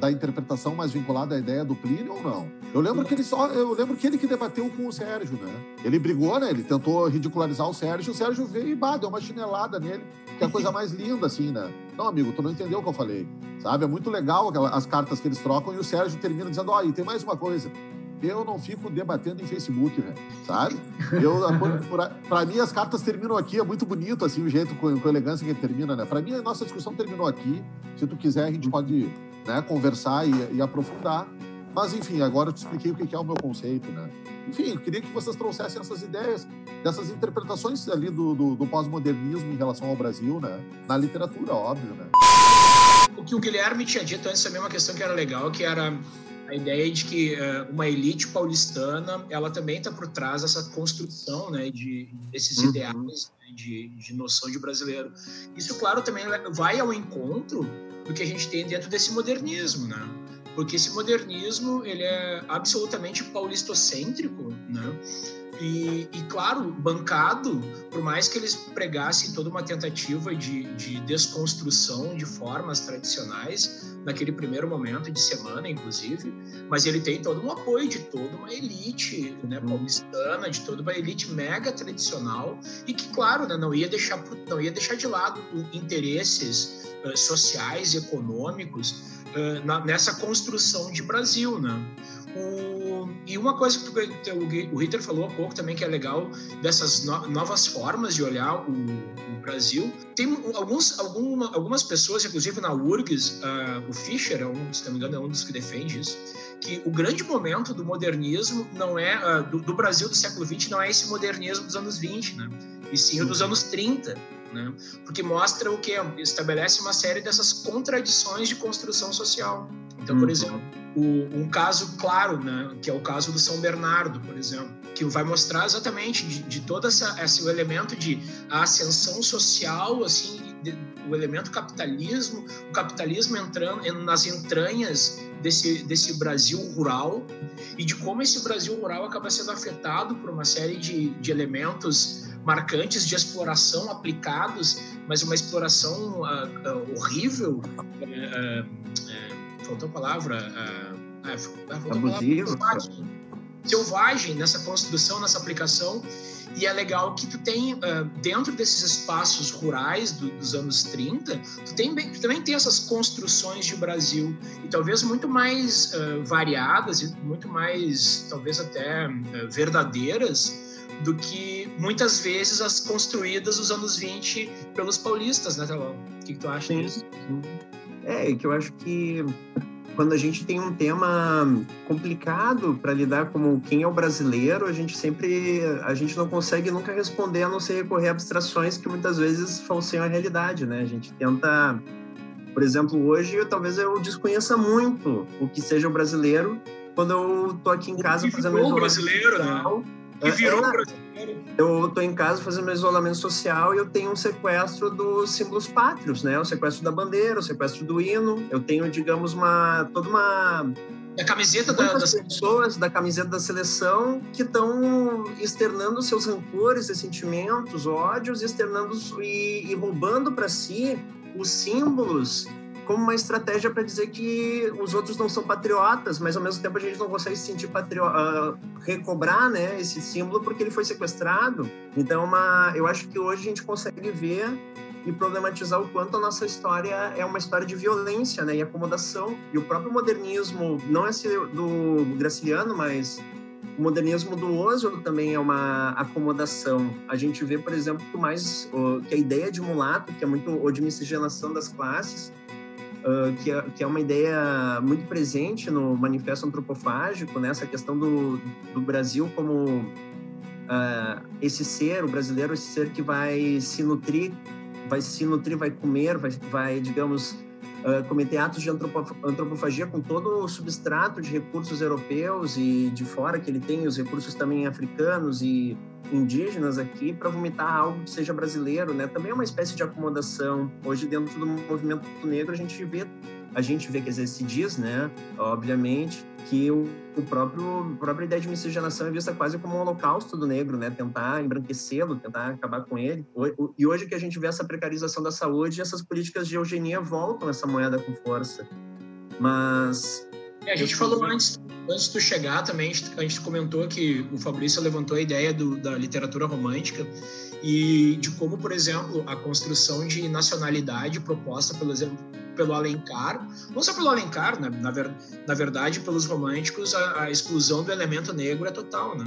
da interpretação mais vinculada à ideia do Plínio ou não? Eu lembro que ele só, eu lembro que ele que debateu com o Sérgio, né? Ele brigou, né? Ele tentou ridicularizar o Sérgio, o Sérgio veio e bah, deu uma chinelada nele, que é a coisa (laughs) mais linda assim, né? Não, amigo, tu não entendeu o que eu falei. Sabe? É muito legal as cartas que eles trocam e o Sérgio termina dizendo: "Ó, oh, e tem mais uma coisa eu não fico debatendo em Facebook, velho, sabe? Eu, (laughs) pra mim, as cartas terminam aqui, é muito bonito, assim, o jeito com, com elegância que termina, né? Pra mim, a nossa discussão terminou aqui. Se tu quiser, a gente pode né, conversar e, e aprofundar. Mas, enfim, agora eu te expliquei o que é o meu conceito, né? Enfim, eu queria que vocês trouxessem essas ideias, dessas interpretações ali do, do, do pós-modernismo em relação ao Brasil, né? Na literatura, óbvio, né? O que o Guilherme tinha dito antes também é uma questão que era legal, que era a ideia de que uh, uma elite paulistana ela também está por trás dessa construção né, de, desses uhum. ideais né, de, de noção de brasileiro. Isso, claro, também vai ao encontro do que a gente tem dentro desse modernismo, né? Porque esse modernismo ele é absolutamente paulistocêntrico, né? E, e, claro, bancado, por mais que eles pregassem toda uma tentativa de, de desconstrução de formas tradicionais, naquele primeiro momento de semana, inclusive, mas ele tem todo um apoio de toda uma elite né, uhum. paulistana, de toda uma elite mega tradicional, e que, claro, né, não, ia deixar, não ia deixar de lado interesses uh, sociais e econômicos uh, na, nessa construção de Brasil. Né? O, e uma coisa que o, o Ritter falou há pouco também que é legal dessas no, novas formas de olhar o, o Brasil. Tem alguns, alguma, algumas pessoas, inclusive na URGS, uh, o Fischer, é um, se não me engano, é um dos que defende isso, que o grande momento do modernismo não é uh, do, do, Brasil do século XX não é esse modernismo dos anos 20, né? E sim o dos anos 30, né? Porque mostra o que estabelece uma série dessas contradições de construção social. Então, por uhum. exemplo, o, um caso claro, né, que é o caso do São Bernardo, por exemplo, que vai mostrar exatamente de, de todo essa, esse o elemento de ascensão social, assim, de, o elemento capitalismo, o capitalismo entrando nas entranhas desse, desse Brasil rural e de como esse Brasil rural acaba sendo afetado por uma série de, de elementos marcantes de exploração aplicados, mas uma exploração uh, uh, horrível. Uh, faltou a palavra. Uh, uh, Abusivo. Selvagem, selvagem nessa construção, nessa aplicação. E é legal que tu tem, uh, dentro desses espaços rurais do, dos anos 30, tu, tem, tu também tem essas construções de Brasil, e talvez muito mais uh, variadas, e muito mais, talvez até uh, verdadeiras, do que muitas vezes as construídas nos anos 20 pelos paulistas, né, Talão? O que, que tu acha Sim. disso? É, que eu acho que quando a gente tem um tema complicado para lidar como quem é o brasileiro, a gente sempre a gente não consegue nunca responder a não ser recorrer a abstrações que muitas vezes falseiam a realidade, né? A gente tenta, por exemplo, hoje eu, talvez eu desconheça muito o que seja o brasileiro quando eu tô aqui em casa o fazendo o brasileiro, né? Que virou É, brasileiro. Eu tô em casa fazendo meu isolamento social e eu tenho um sequestro dos símbolos pátrios, né? O sequestro da bandeira, o sequestro do hino. Eu tenho, digamos, uma toda uma A camiseta da, muitas da pessoas da camiseta da seleção que estão externando seus rancores, ressentimentos, ódios, externando e, e roubando para si os símbolos como uma estratégia para dizer que os outros não são patriotas, mas ao mesmo tempo a gente não consegue se sentir patriota, recobrar, né, esse símbolo porque ele foi sequestrado. Então, é uma, eu acho que hoje a gente consegue ver e problematizar o quanto a nossa história é uma história de violência, né, e acomodação. E o próprio modernismo, não é do Graciliano, mas o modernismo do Oswald também é uma acomodação. A gente vê, por exemplo, que mais que a ideia de mulato, que é muito ou de miscigenação das classes, Uh, que, é, que, é, uma ideia muito presente no Manifesto Antropofágico, nessa né? questão do, do Brasil como uh, esse ser, o brasileiro, esse ser que vai se nutrir, vai se nutrir, vai comer, vai, vai digamos, uh, atos de antropofagia com todo o substrato de recursos europeus e de fora que ele tem, os recursos também africanos e indígenas aqui para vomitar algo que seja brasileiro, né? Também é uma espécie de acomodação. Hoje dentro do movimento negro a gente vê a gente vê, quer dizer, se diz, né, obviamente, que o, o próprio a própria ideia de miscigenação é vista quase como um holocausto do negro, né, tentar embranquecê-lo, tentar acabar com ele. E hoje que a gente vê essa precarização da saúde, essas políticas de eugenia voltam essa moeda com força. Mas é, a gente falou antes, antes de tu chegar também, a gente comentou que o Fabrício levantou a ideia do, da literatura romântica e de como, por exemplo, a construção de nacionalidade proposta, pelo exemplo, pelo Alencar, não só pelo Alencar, né? na, ver, na verdade, pelos românticos, a, a, exclusão do elemento negro é total, né?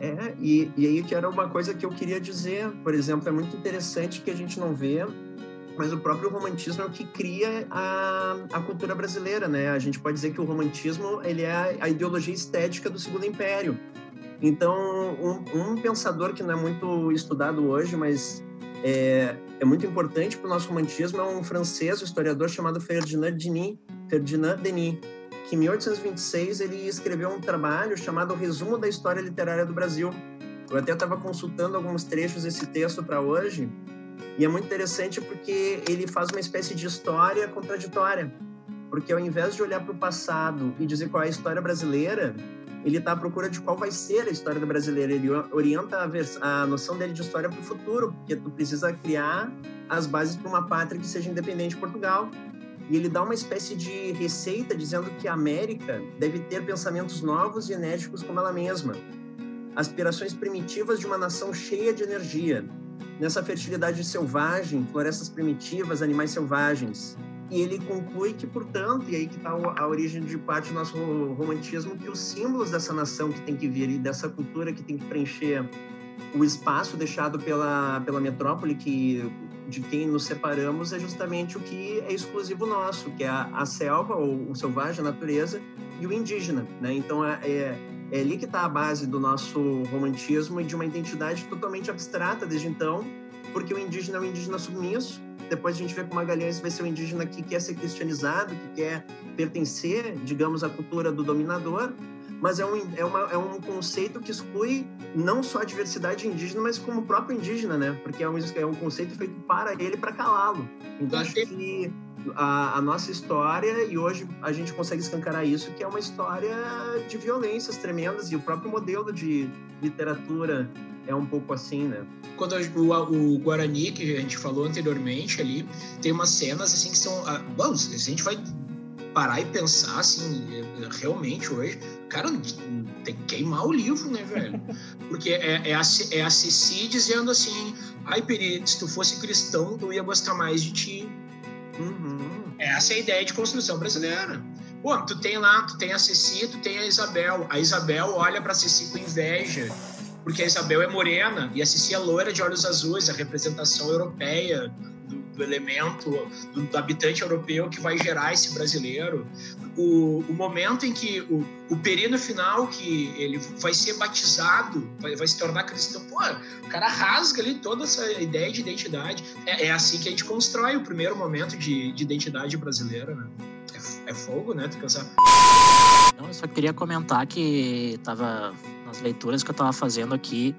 É, e, e aí que era uma coisa que eu queria dizer, por exemplo, é muito interessante que a gente não vê mas o próprio romantismo é o que cria a, a cultura brasileira, né? A gente pode dizer que o romantismo ele é a, ideologia estética do Segundo Império. Então, um, um, pensador que não é muito estudado hoje, mas é, é muito importante para o nosso romantismo, é um francês, um historiador chamado Ferdinand Denis, Ferdinand Denis, que em 1826 ele escreveu um trabalho chamado Resumo da História Literária do Brasil. Eu até estava consultando alguns trechos desse texto para hoje, e é muito interessante porque ele faz uma espécie de história contraditória. Porque ao invés de olhar para o passado e dizer qual é a história brasileira, ele está à procura de qual vai ser a história do brasileiro. Ele orienta a, a noção dele de história para o futuro, porque tu precisa criar as bases para uma pátria que seja independente de Portugal. E ele dá uma espécie de receita dizendo que a América deve ter pensamentos novos e enérgicos como ela mesma, aspirações primitivas de uma nação cheia de energia, nessa fertilidade selvagem, florestas primitivas, animais selvagens. E ele conclui que, portanto, e aí que está a origem de parte do nosso romantismo, que os símbolos dessa nação que tem que vir e dessa cultura que tem que preencher o espaço deixado pela, pela metrópole que de quem nos separamos é justamente o que é exclusivo nosso, que é a, a selva ou o selvagem, a natureza e o indígena, né? Então é, é é ali que está a base do nosso romantismo e de uma identidade totalmente abstrata desde então, porque o indígena é um indígena submisso. Depois a gente vê que o Magalhães vai ser um indígena que quer ser cristianizado, que quer pertencer, digamos, à cultura do dominador, mas é um, é, uma, é um conceito que exclui não só a diversidade indígena, mas como o próprio indígena, né? Porque é um, é um conceito feito para ele, para calá-lo. Então, acho que a, a, nossa história e hoje a gente consegue escancarar isso, que é uma história de violências tremendas e o próprio modelo de literatura é um pouco assim, né? Quando o, o Guarani, que a gente falou anteriormente ali, tem umas cenas assim que são... Ah, bom, se a gente vai parar e pensar assim, realmente hoje, cara, tem que queimar o livro, né, velho? Porque é, é, a, é a Ceci dizendo assim, ai, Peri, se tu fosse cristão, eu ia gostar mais de ti. Uhum. Essa é a ideia de construção brasileira. Pô, tu tem lá, tu tem a Ceci, tu tem a Isabel. A Isabel olha pra Ceci com inveja, porque a Isabel é morena e a Ceci é loira de olhos azuis, a representação europeia do, do elemento, do, do, habitante europeu que vai gerar esse brasileiro. O, o momento em que o, o perino final, que ele vai ser batizado, vai, vai, se tornar cristão, pô, o cara rasga ali toda essa ideia de identidade. É, é assim que a gente constrói o primeiro momento de, de identidade brasileira, né? É, é fogo, né? Tu pensar. Eu só queria comentar que tava nas leituras que eu estava fazendo aqui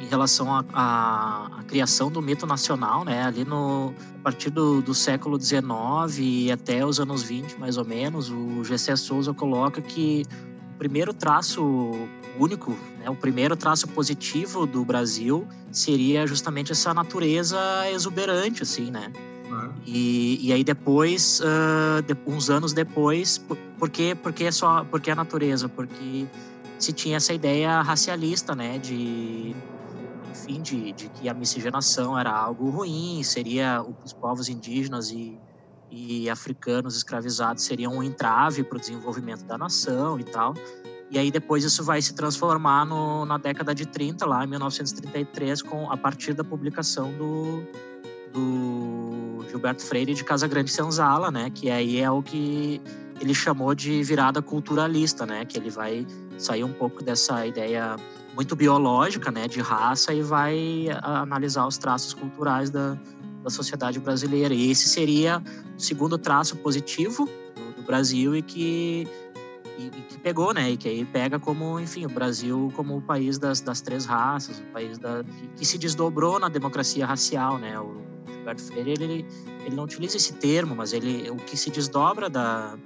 em relação à criação do mito nacional, né? Ali no a partir do, do século XIX e até os anos 20, mais ou menos, o Gessé Souza coloca que o primeiro traço único, né, o primeiro traço positivo do Brasil seria justamente essa natureza exuberante, assim, né? E, e aí depois, uh, de, uns anos depois, por, por que, porque é só, porque a natureza? Porque se tinha essa ideia racialista, né, de enfim, de, de que a miscigenação era algo ruim, seria os povos indígenas e, e africanos escravizados seriam um entrave para o desenvolvimento da nação e tal. E aí depois isso vai se transformar no, na década de 30, lá em 1933, com, a partir da publicação do, do Gilberto Freire de Casa Grande Senzala, né? Que aí é o que ele chamou de virada culturalista, né? Que ele vai sair um pouco dessa ideia muito biológica, né, de raça e vai analisar os traços culturais da, da sociedade brasileira. E esse seria o segundo traço positivo do, do Brasil e que e, e, que pegou, né? E que aí pega como, enfim, o Brasil como o país das, das três raças, o país da, que, que se desdobrou na democracia racial, né? O Gilberto Freire, ele, ele não utiliza esse termo, mas ele, o que se desdobra da,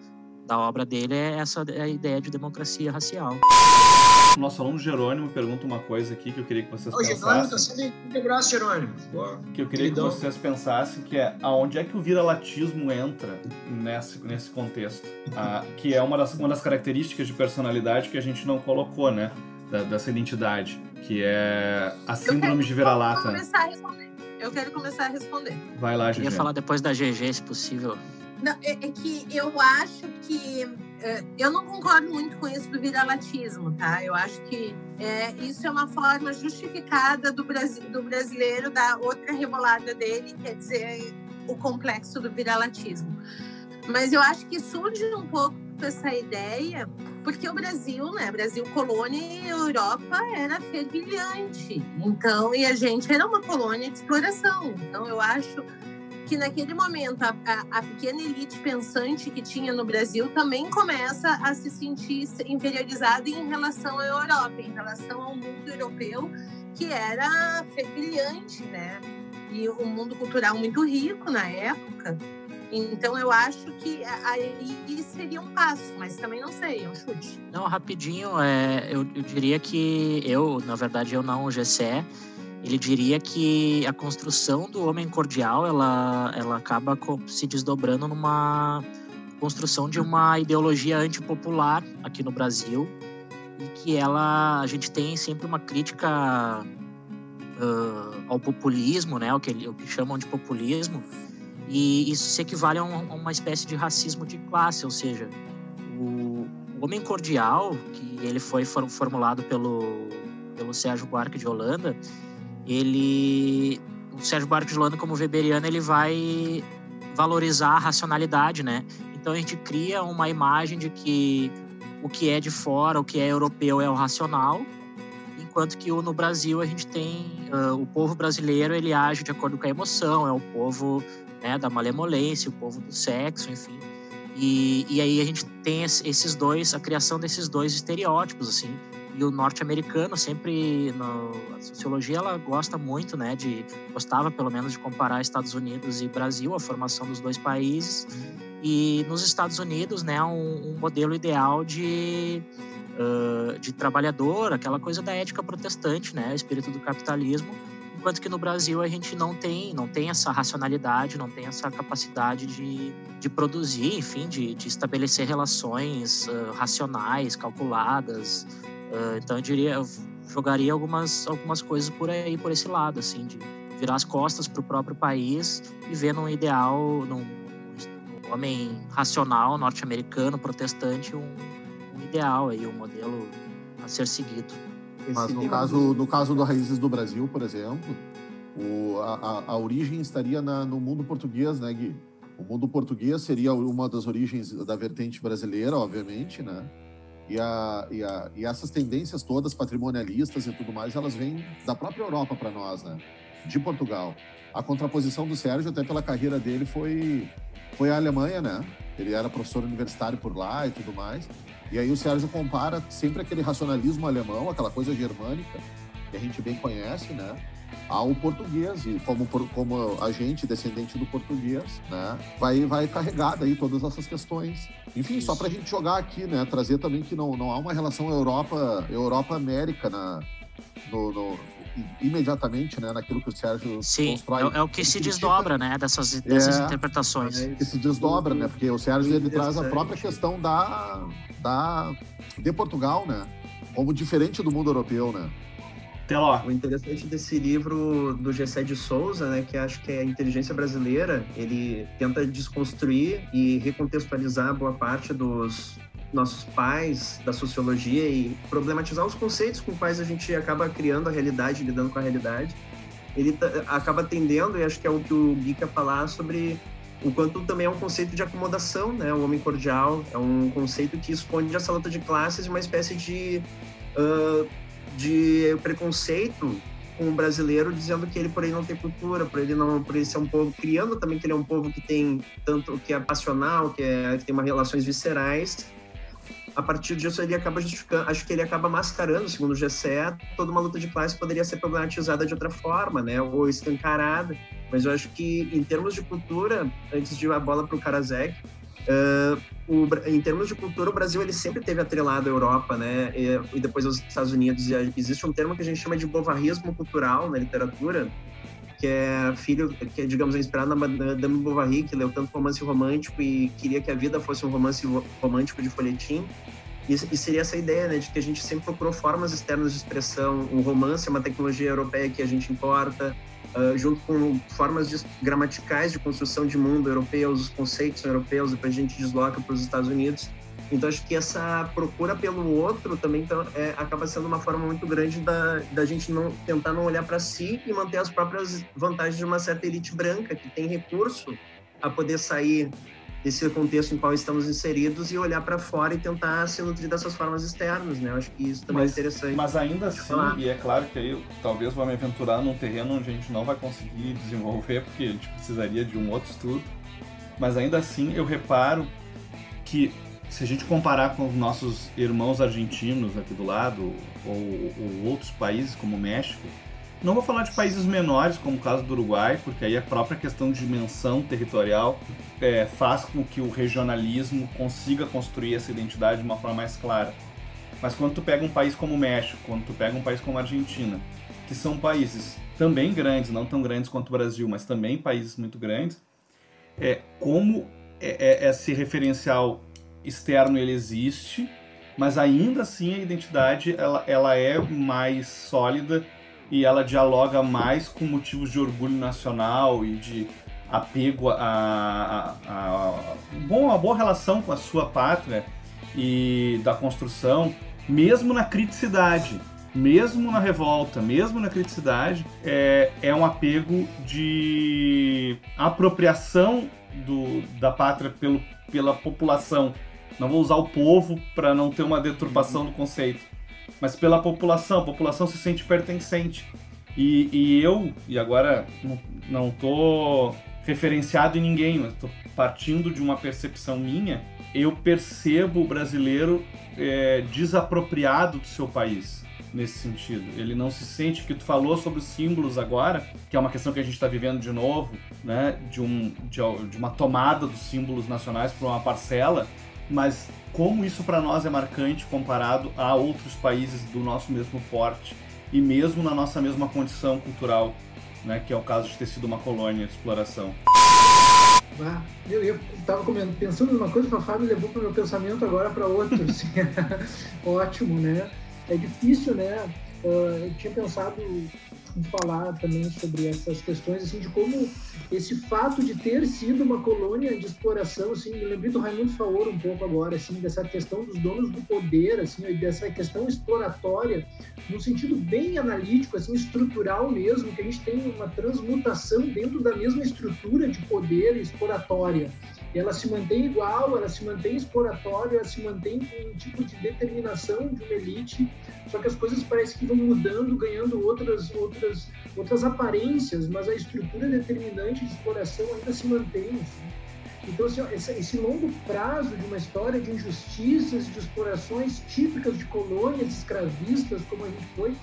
da obra dele é essa é a ideia de democracia racial. O nosso aluno Jerônimo pergunta uma coisa aqui que eu queria que vocês Ô, pensassem. Jerônimo, tá sendo braço, Jerônimo. Boa. Que eu queria Queridão. que vocês pensassem que é aonde é que o viralatismo entra nesse, nesse contexto. Ah, que é uma das, uma das características de personalidade que a gente não colocou, né? Da- dessa identidade. Que é a síndrome de vira-lata. começar a responder. Eu quero começar a responder. Vai lá, Eu Gigi. ia falar depois da GG, se possível. Não, é, é que eu acho que é, eu não concordo muito com isso do viralatismo, tá? Eu acho que é, isso é uma forma justificada do, Brasi- do brasileiro dar outra rebolada dele, quer dizer, o complexo do viralatismo. Mas eu acho que surge um pouco essa ideia porque o Brasil, né, Brasil colônia e Europa era fervilhante. Então, e a gente era uma colônia de exploração. Então, eu acho que naquele momento a, a, a pequena elite pensante que tinha no Brasil também começa a se sentir inferiorizada em relação à Europa, em relação ao mundo europeu, que era fervilhante, né? E um mundo cultural muito rico na época. Então eu acho que aí seria um passo, mas também não sei, é um chute. Não, rapidinho, é, eu, eu diria que eu, na verdade, eu não, o GCE, ele diria que a construção do homem cordial, ela, ela acaba se desdobrando numa construção de uma ideologia antipopular aqui no Brasil e que ela, a gente tem sempre uma crítica ah, ao populismo, né, o que, o que chamam de populismo, e isso se equivale a, um- a uma espécie de racismo de classe, ou seja, o, o homem cordial, que ele foi for- formulado pelo, pelo Sérgio Buarque de Holanda, ele o Sérgio Buarque como weberiano ele vai valorizar a racionalidade, né? Então a gente cria uma imagem de que o que é de fora, o que é europeu é o racional, enquanto que no Brasil a gente tem ah, o povo brasileiro ele age de acordo com a emoção, é o povo né, da malemolência, o povo do sexo, enfim. E, e aí a gente tem es- esses dois, a criação desses dois estereótipos, assim. E o norte-americano sempre, no, a sociologia, ela gosta muito, né, de, gostava pelo menos de comparar Estados Unidos e Brasil, a formação dos dois países. E nos Estados Unidos, né, um, um modelo ideal de, ah, de trabalhador, aquela coisa da ética protestante, né, o espírito do capitalismo, enquanto que no Brasil a gente não tem, não tem essa racionalidade, não tem essa capacidade de, de produzir, enfim, de, de estabelecer relações ah, racionais, calculadas. Ah, então eu diria, eu jogaria algumas, algumas coisas por aí, por esse lado, assim, de virar as costas para o próprio país e ver num ideal, num, num homem racional, norte-americano, protestante, um, um ideal aí, um modelo a ser seguido. Mas no caso, no caso do Raízes do Brasil, por exemplo, o- a, a- a origem estaria na- no mundo português, né, Gui? O mundo português seria uma das origens da vertente brasileira, obviamente, né? E, a, e, a, e essas tendências todas patrimonialistas e tudo mais, elas vêm da própria Europa para nós, né? De Portugal. A contraposição do Sérgio, até pela carreira dele, foi, foi a Alemanha, né? ele era professor universitário por lá e tudo mais. E aí o Sérgio compara sempre aquele racionalismo alemão, aquela coisa germânica, que a gente bem conhece, né? Ao português e como como a gente descendente do português, né, vai vai carregada aí todas essas questões. Enfim, Isso. só para a gente jogar aqui, né, trazer também que não, não há uma relação Europa Europa América na no, no imediatamente, né, naquilo que o Sérgio Sim, constrói. É, é o que se desdobra, né, dessas, dessas é, interpretações. É que se desdobra, né, porque o Sérgio ele traz a própria questão da, da de Portugal, né, como diferente do mundo europeu, né. Até lá. O interessante desse livro do Gessé de Souza, né, que acho que é a inteligência brasileira, ele tenta desconstruir e recontextualizar boa parte dos nossos pais da sociologia e problematizar os conceitos com quais a gente acaba criando a realidade, lidando com a realidade. Ele acaba atendendo, e acho que é o que o Gui quer falar sobre o quanto também é um conceito de acomodação, né? O homem cordial é um conceito que esconde essa luta de classes, uma espécie de uh, de preconceito com o brasileiro, dizendo que ele por aí não tem cultura, por ele não, por ele ser um povo criando também que ele é um povo que tem tanto que é passional, que, é, que tem uma relações viscerais. A partir disso ele acaba justificando, acho que ele acaba mascarando, segundo o Gessé, toda uma luta de classe poderia ser problematizada de outra forma, né, ou escancarada. Mas eu acho que em termos de cultura, antes de ir a bola para o Karasek, Uh, o, em termos de cultura, o Brasil ele sempre teve atrelado à Europa, né? E, e, depois aos Estados Unidos. E existe um termo que a gente chama de bovarismo cultural na literatura, que é filho, que é, digamos, inspirado na Madame Bovary, que leu tanto romance romântico e queria que a vida fosse um romance romântico de folhetim. E, seria essa ideia, né, de que a gente sempre procurou formas externas de expressão. O romance é uma tecnologia europeia que a gente importa, uh, junto com formas de, gramaticais de construção de mundo europeus, os conceitos europeus, depois a gente desloca para os Estados Unidos. Então, acho que essa procura pelo outro também então, é, acaba sendo uma forma muito grande da, da gente não tentar não olhar para si e manter as próprias vantagens de uma certa elite branca que tem recurso a poder sair desse contexto em qual estamos inseridos e olhar para fora e tentar se nutrir dessas formas externas, né? Eu acho que isso também mas, é interessante. Mas ainda assim, e é claro que aí talvez vou me aventurar num terreno onde a gente não vai conseguir desenvolver, porque a gente precisaria de um outro estudo, mas ainda assim eu reparo que se a gente comparar com os nossos irmãos argentinos aqui do lado, ou, ou outros países como o México, não vou falar de países menores, como o caso do Uruguai, porque aí a própria questão de dimensão territorial é, faz com que o regionalismo consiga construir essa identidade de uma forma mais clara. Mas quando tu pega um país como o México, quando tu pega um país como a Argentina, que são países também grandes, não tão grandes quanto o Brasil, mas também países muito grandes, é, como é, é, esse referencial externo ele existe, mas ainda assim a identidade ela, ela é mais sólida e ela dialoga mais com motivos de orgulho nacional e de apego a, a, a, bom, uma boa relação com a sua pátria e da construção, mesmo na criticidade, mesmo na revolta, mesmo na criticidade, é, é um apego de apropriação do, da pátria pelo, pela população. Não vou usar o povo para não ter uma deturpação do conceito mas pela população. A população se sente pertencente. E, e eu, e agora não estou referenciado em ninguém, mas estou partindo de uma percepção minha, eu percebo o brasileiro é, desapropriado do seu país nesse sentido. Ele não se sente que tu falou sobre os símbolos agora, que é uma questão que a gente está vivendo de novo, né, de, um, de, de uma tomada dos símbolos nacionais por uma parcela, mas como isso para nós é marcante comparado a outros países do nosso mesmo porte e mesmo na nossa mesma condição cultural, né, que é o caso de ter sido uma colônia de exploração. Ah, eu estava pensando numa coisa, o Fábio levou para o meu pensamento agora para outro. (laughs) Assim. Ótimo, né? É difícil, né? Uh, eu tinha pensado falar também sobre essas questões assim de como esse fato de ter sido uma colônia de exploração assim me lembrei do Raimundo Faoro um pouco agora assim dessa questão dos donos do poder assim dessa questão exploratória no sentido bem analítico assim estrutural mesmo que a gente tem uma transmutação dentro da mesma estrutura de poder exploratória ela se mantém igual, ela se mantém exploratória, ela se mantém com um tipo de determinação de uma elite, só que as coisas parecem que vão mudando, ganhando outras, outras, outras aparências, mas a estrutura determinante de exploração ainda se mantém. Assim. Então, assim, esse, longo prazo de uma história de injustiças, de explorações típicas de colônias escravistas, como a gente foi,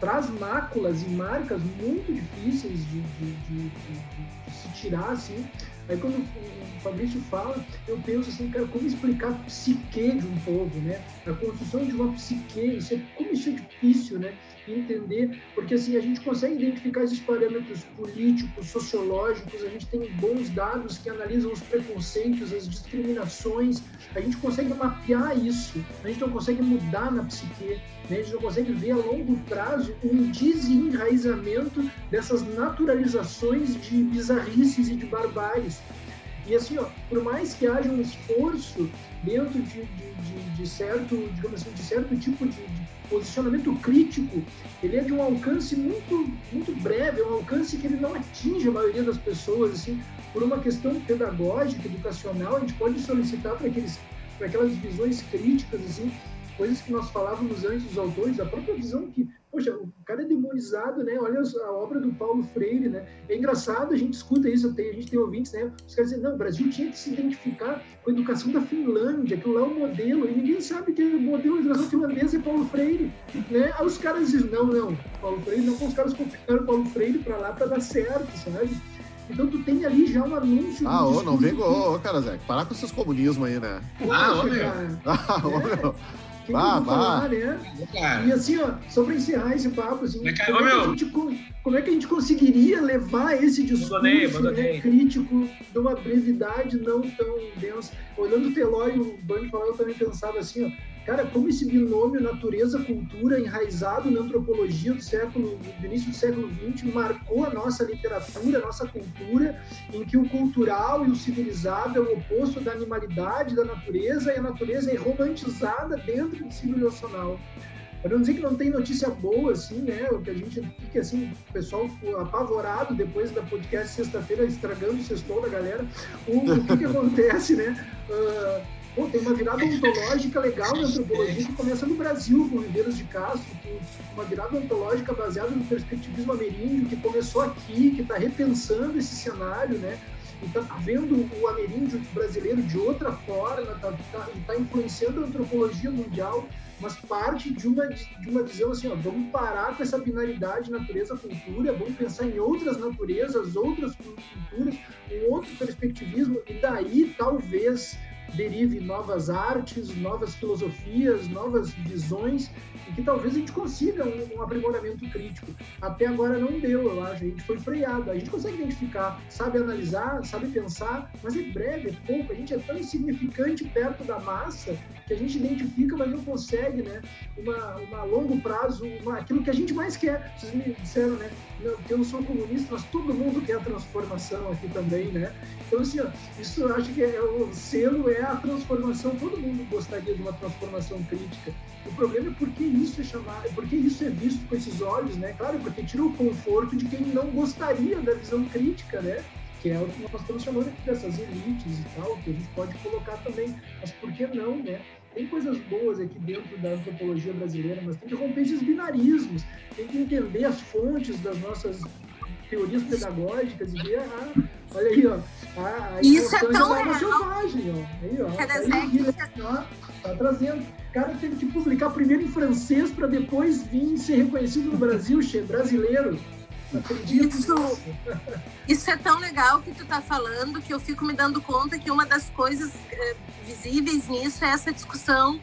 traz máculas e marcas muito difíceis de, de, de, de se tirar, assim. Aí quando o Fabrício fala, eu penso assim, cara, como explicar a psique de um povo, né? A construção de uma psique, isso é, como isso é difícil, né? Entender, porque assim, a gente consegue identificar esses parâmetros políticos, sociológicos, a gente tem bons dados que analisam os preconceitos, as discriminações, a gente consegue mapear isso, a gente não consegue mudar na psique, né? a gente não consegue ver a longo prazo um desenraizamento dessas naturalizações de bizarrices e de barbáries. E assim, ó, por mais que haja um esforço dentro de, de, de, de certo, digamos assim, de certo tipo de, posicionamento crítico, ele é de um alcance muito, muito breve, é um alcance que ele não atinge a maioria das pessoas, assim, por uma questão pedagógica, educacional, a gente pode solicitar para aqueles, para aquelas visões críticas, assim, coisas que nós falávamos antes dos autores, a própria visão que, poxa, o cara é demonizado, né? Olha a obra do Paulo Freire, né? É engraçado, a gente escuta isso, a gente tem ouvintes, né? Os caras dizem, não, o Brasil tinha que se identificar com a educação da Finlândia, aquilo lá é o modelo, e ninguém sabe que o modelo da educação finlandesa é Paulo Freire, né? Aí os caras dizem, não, não, Paulo Freire, não, os caras copiaram Paulo Freire para lá para dar certo, sabe? Então tu tem ali já um anúncio. Ah, ô, não vem, ô, ô, cara, Zé, parar com esses comunismos aí, né? ah, (laughs) ô, meu. Ah, ô, meu. Quem bah, falar, né? E assim, ó, só para encerrar esse papo, assim, como, é que a gente, como é que a gente conseguiria levar esse discurso Né, crítico de uma brevidade não tão densa? Olhando o Teló e o Band falar, eu também pensava assim, ó, Cara, como esse binômio natureza-cultura enraizado na antropologia do século, do início do século XX, marcou a nossa literatura, a nossa cultura, em que o cultural e o civilizado é o oposto da animalidade, da natureza, e a natureza é romantizada dentro do civilizacional. Para não dizer que não tem notícia boa, assim, né? O que a gente fica, assim, o pessoal apavorado depois da podcast sexta-feira, estragando o sextou da galera. O, o que, que acontece, né? Uh, Pô, tem uma virada ontológica legal na antropologia que começa no Brasil, com Ribeiros de Castro, uma virada ontológica baseada no perspectivismo ameríndio, que começou aqui, que está repensando esse cenário, né? E está vendo o ameríndio brasileiro de outra forma, está tá, tá influenciando a antropologia mundial, mas parte de uma, de uma visão assim, ó, vamos parar com essa binaridade natureza-cultura, vamos pensar em outras naturezas, outras culturas, um outro perspectivismo, e daí talvez derive novas artes, novas filosofias, novas visões e que talvez a gente consiga um, um, aprimoramento crítico. Até agora não deu, eu acho. A gente foi freado. A gente consegue identificar, sabe analisar, sabe pensar, mas é breve, é pouco. A gente é tão insignificante perto da massa que a gente identifica, mas não consegue, né? Uma, uma longo prazo, uma, aquilo que a gente mais quer. Vocês me disseram, né? Não, eu não sou comunista, mas todo mundo quer transformação aqui também, né? Então, assim, ó, isso eu acho que é, o selo é a transformação. Todo mundo gostaria de uma transformação crítica. O problema é porque isso é chamado, porque isso é visto com esses olhos, né? Claro, porque tira o conforto de quem não gostaria da visão crítica, né? Que é o que nós estamos chamando aqui dessas elites e tal, que a gente pode colocar também. Mas por que não, né? Tem coisas boas aqui dentro da antropologia brasileira, mas tem que romper esses binarismos, tem que entender as fontes das nossas teorias pedagógicas e ver a, olha aí, ó, a, a Isso é tão real. selvagem, ó. Aí, ó, tá, aí, ó, tá trazendo. O cara teve que publicar primeiro em francês para depois vir ser reconhecido no Brasil, che, brasileiro. Isso, isso é tão legal que tu tá falando que eu fico me dando conta que uma das coisas é, visíveis nisso é essa discussão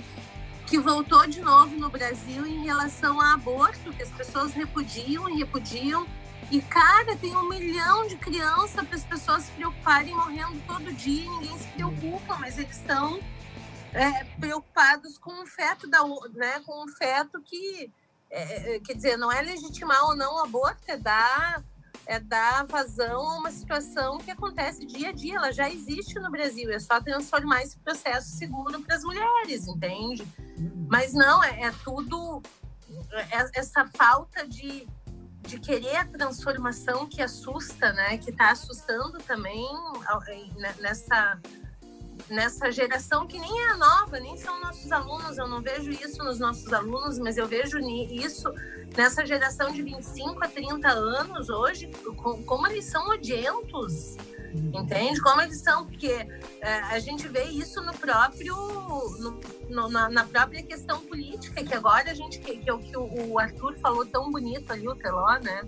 que voltou de novo no Brasil em relação ao aborto, que as pessoas repudiam e repudiam. E, cara, tem um milhão de crianças para as pessoas se preocuparem morrendo todo dia e ninguém se preocupa, mas eles estão é, preocupados com o feto da, né, com o feto que, é, é, quer dizer, não é legitimar ou não o aborto, é dar, é dar vazão a uma situação que acontece dia a dia, ela já existe no Brasil, é só transformar esse processo seguro para as mulheres, entende? Mas não, é, é tudo é, essa falta de, de querer a transformação que assusta, né? Que está assustando também né, nessa nessa geração que nem é nova, nem são nossos alunos, eu não vejo isso nos nossos alunos, mas eu vejo isso nessa geração de 25 a 30 anos hoje, como eles são odientos, Entende? Como eles são, porque é, a gente vê isso no próprio, no, no, na, na, própria questão política, que agora a gente, que, que, que o Arthur falou tão bonito ali, o Teló, né?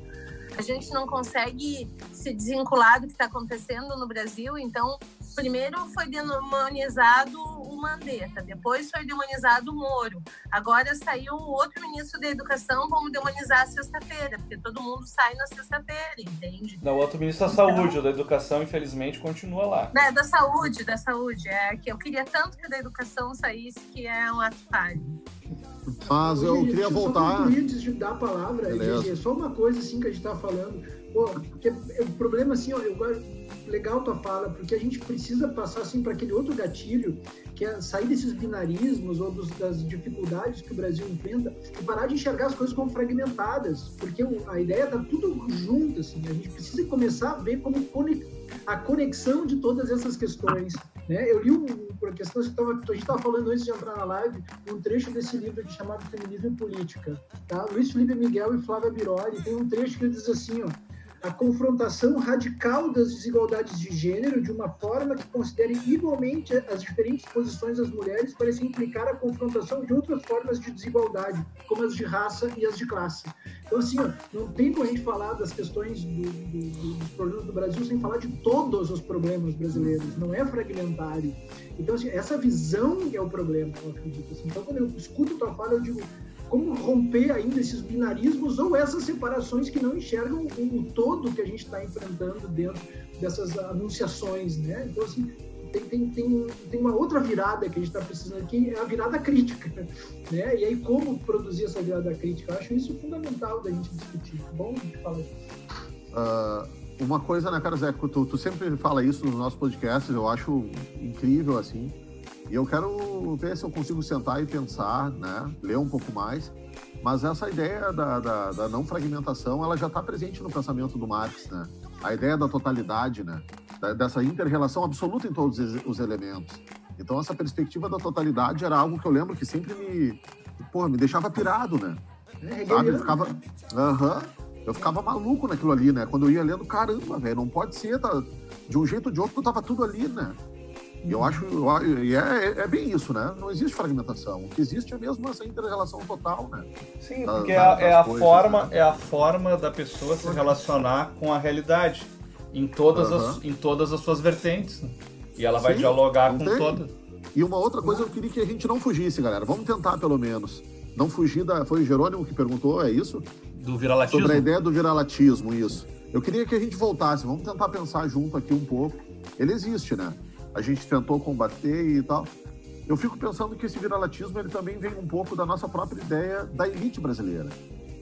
A gente não consegue se desvincular do que está acontecendo no Brasil, então primeiro foi demonizado o Mandetta, depois foi demonizado o Moro. Agora saiu outro ministro da Educação, vamos demonizar a sexta-feira, porque todo mundo sai na sexta-feira, entende? Não, o outro ministro da então, Saúde, o da Educação, infelizmente, continua lá. É, da Saúde, da Saúde. É, que eu queria tanto que da Educação saísse, que é um ato falho. Mas eu Hoje, queria voltar. Só antes de dar a palavra, gente, é só uma coisa assim que a gente está falando. Pô, porque o problema, assim, ó, eu legal tua fala, porque a gente precisa passar assim para aquele outro gatilho, que é sair desses binarismos ou dos, das dificuldades que o Brasil enfrenta e parar de enxergar as coisas como fragmentadas, porque a ideia tá tudo junto, assim, a gente precisa começar a ver como a conexão de todas essas questões. Né? Eu li um, por questão que tava, a gente estava falando antes de entrar na live, um trecho desse livro chamado Feminismo e Política. Tá? Luiz Felipe Miguel e Flávia Biroli tem um trecho que diz assim, ó, a confrontação radical das desigualdades de gênero de uma forma que considere igualmente as diferentes posições das mulheres parece implicar a confrontação de outras formas de desigualdade, como as de raça e as de classe. Então, assim, ó, não tem como a gente falar das questões do, do, dos problemas do Brasil sem falar de todos os problemas brasileiros, não é fragmentário. Então, assim, essa visão é o problema, eu acredito. Assim. Então, quando eu escuto tua fala, eu digo, como romper ainda esses binarismos ou essas separações que não enxergam o, todo que a gente está enfrentando dentro dessas anunciações, né? Então, assim, tem, tem, tem, tem uma outra virada que a gente está precisando aqui, é a virada crítica, (laughs) né? E aí, como produzir essa virada crítica? Eu acho isso fundamental da gente discutir. Tá bom fala. Uh, uma coisa, né, cara, Zé, tu, tu sempre fala isso nos nossos podcasts, eu acho incrível, assim, e eu quero ver se eu consigo sentar e pensar, né? Ler um pouco mais. Mas essa ideia da, da, da não fragmentação, ela já está presente no pensamento do Marx, né? A ideia da totalidade, né? Da, dessa inter-relação absoluta em todos os elementos. Então, essa perspectiva da totalidade era algo que eu lembro que sempre me, porra, me deixava pirado, né? É, Sabe? Eu ficava, uhum, eu ficava maluco naquilo ali, né? Quando eu ia lendo, caramba, velho, não pode ser, tá, de um jeito ou de outro, tava tudo ali, né? E eu acho, e é, é bem isso, né? Não existe fragmentação. O que existe é mesmo essa inter-relação total, né? Sim, da, porque da, é, a coisas, forma, né? é a forma da pessoa se relacionar com a realidade em todas, uhum. as, em todas as suas vertentes. E ela vai Sim, dialogar com todas. E uma outra coisa eu queria que a gente não fugisse, galera. Vamos tentar, pelo menos. Não fugir da. Foi o Jerônimo que perguntou, é isso? Do viralatismo? Sobre a ideia do viralatismo, isso. Eu queria que a gente voltasse. Vamos tentar pensar junto aqui um pouco. Ele existe, né? A gente tentou combater e tal. Eu fico pensando que esse viralatismo ele também vem um pouco da nossa própria ideia da elite brasileira.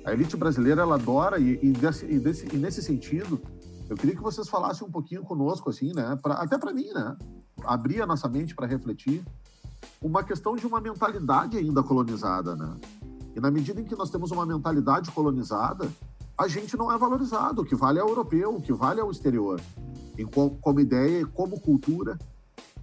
A elite brasileira ela adora e, e, desse, e, desse, e nesse sentido eu queria que vocês falassem um pouquinho conosco assim, né? Pra, até para mim, né? Abrir a nossa mente para refletir uma questão de uma mentalidade ainda colonizada, né? E na medida em que nós temos uma mentalidade colonizada, a gente não é valorizado. O que vale é o europeu, o que vale é o exterior, em, como ideia, como cultura.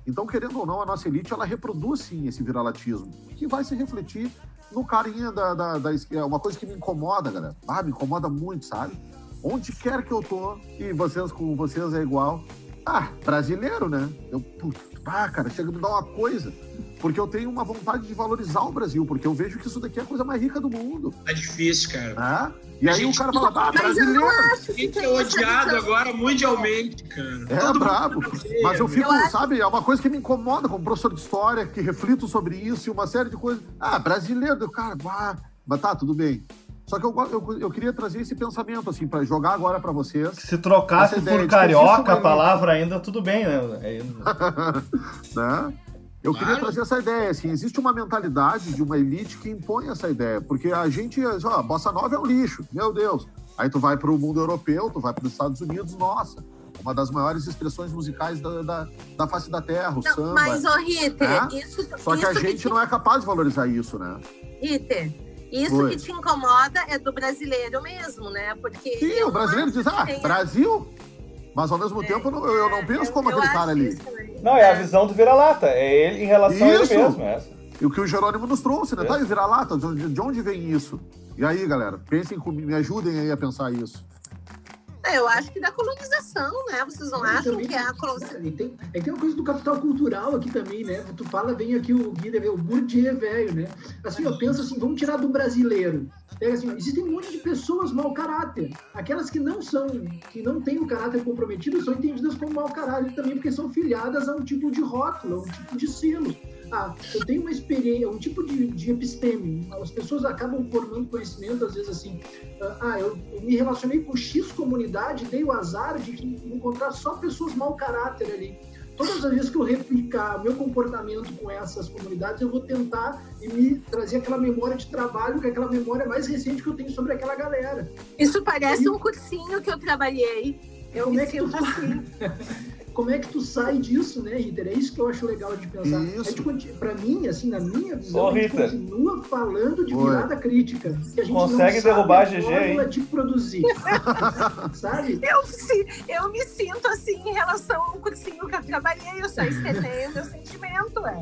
Então, querendo ou não, a nossa elite ela reproduz sim esse viralatismo, que vai se refletir no carinha da, da, da esquerda. É uma coisa que me incomoda, galera. Ah, me incomoda muito, sabe? Onde quer que eu tô, e vocês com vocês é igual. Ah, brasileiro, né? Eu, putz, ah, cara, chega a me dar uma coisa. Porque eu tenho uma vontade de valorizar o Brasil, porque eu vejo que isso daqui é a coisa mais rica do mundo. É difícil, cara. Ah, e a aí gente... o cara fala, ah, brasileiro. A gente é odiado agora mundialmente, cara. É Todo brabo. Mas eu fico, eu sabe, é uma coisa que me incomoda como professor de história, que reflito sobre isso e uma série de coisas. Ah, brasileiro, cara, ah, mas tá, tudo bem. Só que eu, eu, eu queria trazer esse pensamento, assim, para jogar agora para vocês. Se trocasse por carioca a palavra ainda, tudo bem, né? É (laughs) né? Eu queria trazer essa ideia, assim, existe uma mentalidade de uma elite que impõe essa ideia, porque a gente, ó, bossa nova é um lixo, meu Deus. Aí tu vai para o mundo europeu, tu vai para os Estados Unidos, nossa, uma das maiores expressões musicais da, da, da face da terra, o não, samba. Mas, ô Ritter, né? isso... Só que isso a gente que... não é capaz de valorizar isso, né? Ritter, isso Oi. que te incomoda é do brasileiro mesmo, né? Porque Sim, o brasileiro diz, ah, Brasil... Mas ao mesmo é, tempo eu não, eu não penso eu, como eu aquele cara ali. Não, é a visão do vira-lata. É ele em relação isso. a ele mesmo. Essa. E o que o Jerônimo nos trouxe, né? Tá aí, vira-lata. De, de onde vem isso? E aí, galera, pensem comigo, me ajudem aí a pensar isso. É, eu acho que da colonização, né? Vocês não acham também que é a colonização? E tem, é tem uma coisa do capital cultural aqui também, né? Tu fala, vem aqui o Guida, o Bourdieu velho, né? Assim, eu penso assim, vamos tirar do brasileiro. Pega assim, ó, existem um monte de pessoas mau caráter. Aquelas que não são, que não têm o caráter comprometido, são entendidas como mau caráter também, porque são filiadas a um tipo de rótulo, a um tipo de selo. Ah, eu tenho uma experiência, um tipo de, de episteme. As pessoas acabam formando conhecimento, às vezes assim, ah, eu, eu me relacionei com X comunidade, dei o azar de encontrar só pessoas mau caráter ali. Todas as vezes que eu replicar meu comportamento com essas comunidades, eu vou tentar e me trazer aquela memória de trabalho, que é aquela memória mais recente que eu tenho sobre aquela galera. Isso parece um cursinho que eu trabalhei. Eu Como me é que tu sinto assim. (laughs) Como é que tu sai disso, né, Riter? É isso que eu acho legal de pensar. Isso. A gente conti- Pra mim, assim, na minha visão, Ô, a gente continua falando de Oi. virada crítica. Que a gente Consegue não sabe derrubar a a GG, fórmula hein? de produzir. (laughs) sabe? Eu, se- eu me sinto assim em relação ao cursinho que eu trabalhei. Eu só esqueci o meu sentimento, é.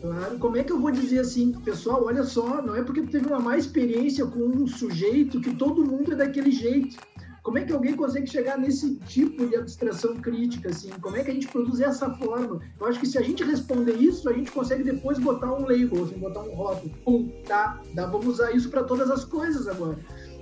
Claro, como é que eu vou dizer assim, pessoal, olha só, não é porque tu teve uma má experiência com um sujeito que todo mundo é daquele jeito. Como é que alguém consegue chegar nesse tipo de abstração crítica, assim? Como é que a gente produz essa forma? Eu acho que se a gente responder isso, a gente consegue depois botar um label, assim, botar um rótulo. Pum, tá, dá, vamos usar isso para todas as coisas agora,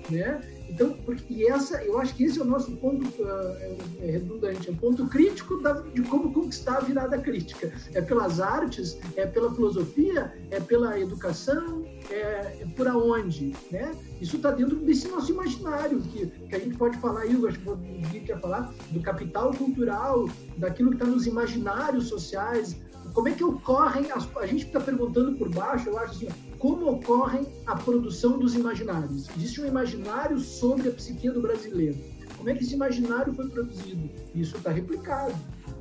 né? Então, e essa, eu acho que esse é o nosso ponto ah, é, é redundante, é o ponto crítico da, de como conquistar a virada crítica. É pelas artes, é pela filosofia, é pela educação, é, é por aonde, né? Isso está dentro desse nosso imaginário, que, que a gente pode falar eu acho que o Gui quer falar, do capital cultural, daquilo que está nos imaginários sociais, como é que ocorrem, as, a gente está perguntando por baixo, eu acho assim, como ocorrem a produção dos imaginários? Existe um imaginário sobre a psique do brasileiro. Como é que esse imaginário foi produzido? Isso está replicado.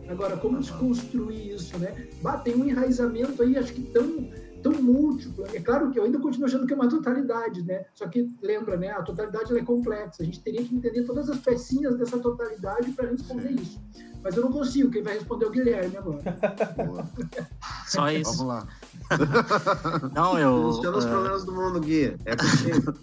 Agora, como desconstruir isso, né? Bah, tem um enraizamento aí, acho que tão, tão múltiplo. É claro que eu ainda continuo achando que é uma totalidade, né? Só que, lembra, né? A totalidade ela é complexa. A gente teria que entender todas as pecinhas dessa totalidade para responder isso. Mas eu não consigo. Quem vai responder é o Guilherme agora. Boa. (laughs) Só (laughs) isso. Vamos lá. (laughs) Não, eu. Soluciona os ah, problemas do mundo, Gui. É contigo.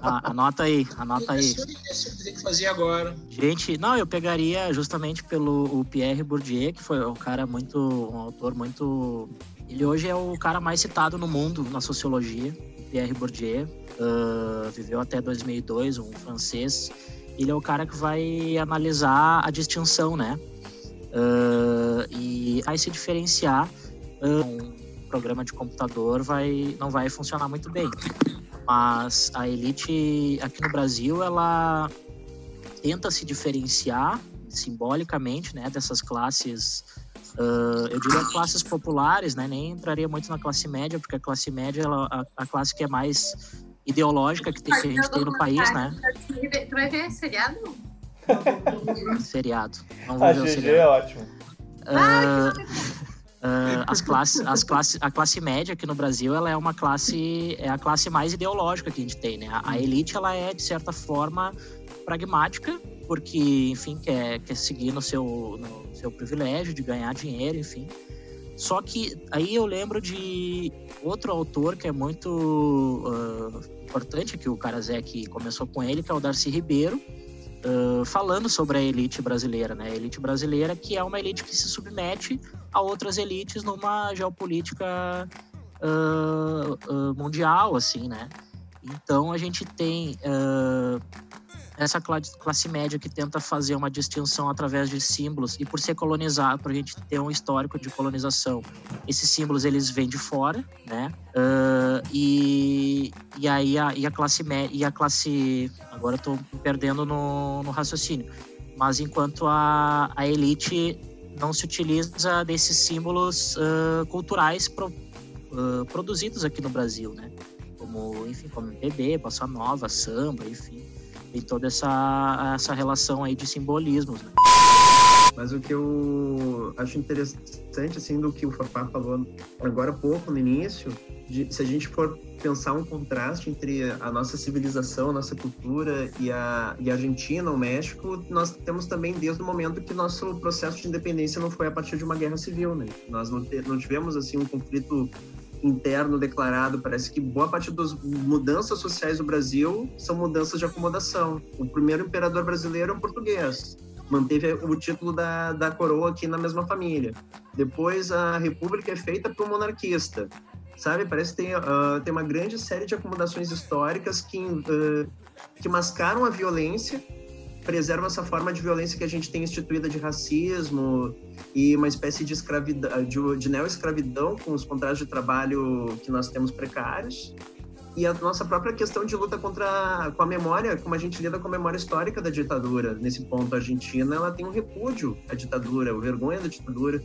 a- anota aí, anota aí. Que fazer agora. Gente, não, eu pegaria justamente pelo o Pierre Bourdieu, que foi um cara muito, um autor muito. Ele hoje é o cara mais citado no mundo na sociologia. Pierre Bourdieu ah, viveu até 2002, um francês. Ele é o cara que vai analisar a distinção, né? Ah, e vai se diferenciar. ah, um programa de computador vai não vai funcionar muito bem. Mas a elite aqui no Brasil, ela tenta se diferenciar simbolicamente, né, dessas classes, ah, eu diria classes populares, né, nem entraria muito na classe média, porque a classe média, ela, a, a classe que é mais ideológica que, tem, que a gente tem no país, né, Tu vai ver seriado? (laughs) seriado. Não vou A ver o GG seriado. é ótimo. Ah, ah, as classes, as classes, a classe média aqui no Brasil, ela é uma classe, é a classe mais ideológica que a gente tem, né? A, a elite, ela é de certa forma pragmática, porque, enfim, quer, quer seguir no seu, no seu privilégio de ganhar dinheiro, enfim. Só que aí eu lembro de outro autor que é muito ah, importante, que o Karasek começou com ele, que é o Darcy Ribeiro, ah, falando sobre a elite brasileira, né? A elite brasileira que é uma elite que se submete a outras elites numa geopolítica ah, mundial, assim, né? Então a gente tem essa cla- classe média que tenta fazer uma distinção através de símbolos e por ser colonizado, por a gente ter um histórico de colonização, esses símbolos eles vêm de fora, né? Ah, e, e aí a, e a classe média e a classe agora me perdendo no, no raciocínio, mas enquanto a, a elite não se utiliza desses símbolos ah, culturais pro- ah, produzidos aqui no Brasil, né? Como, enfim, como MPB, bossa nova, samba, enfim, tem toda essa, essa relação aí de simbolismos, né? Mas o que eu acho interessante, assim, do que o Fafá falou agora há pouco, no início, de- se a gente for pensar um contraste entre a nossa civilização, a nossa cultura e a, e a Argentina, o México, nós temos também desde o momento que nosso processo de independência não foi a partir de uma guerra civil, né? Nós não, te- não tivemos, assim, um conflito interno declarado, parece que boa parte das mudanças sociais do Brasil são mudanças de acomodação. O primeiro imperador brasileiro é um português, manteve o título da, da coroa aqui na mesma família. Depois a república é feita por um monarquista. Sabe, parece que tem, uh, tem uma grande série de acomodações históricas que, uh, que mascaram a violência preservam essa forma de violência que a gente tem instituída de racismo e uma espécie de escravidão, de, de neo-escravidão com os contratos de trabalho que nós temos precários e a nossa própria questão de luta contra com a memória, como a gente lida com a memória histórica da ditadura. Nesse ponto, a Argentina ela tem um repúdio à ditadura, o vergonha da ditadura.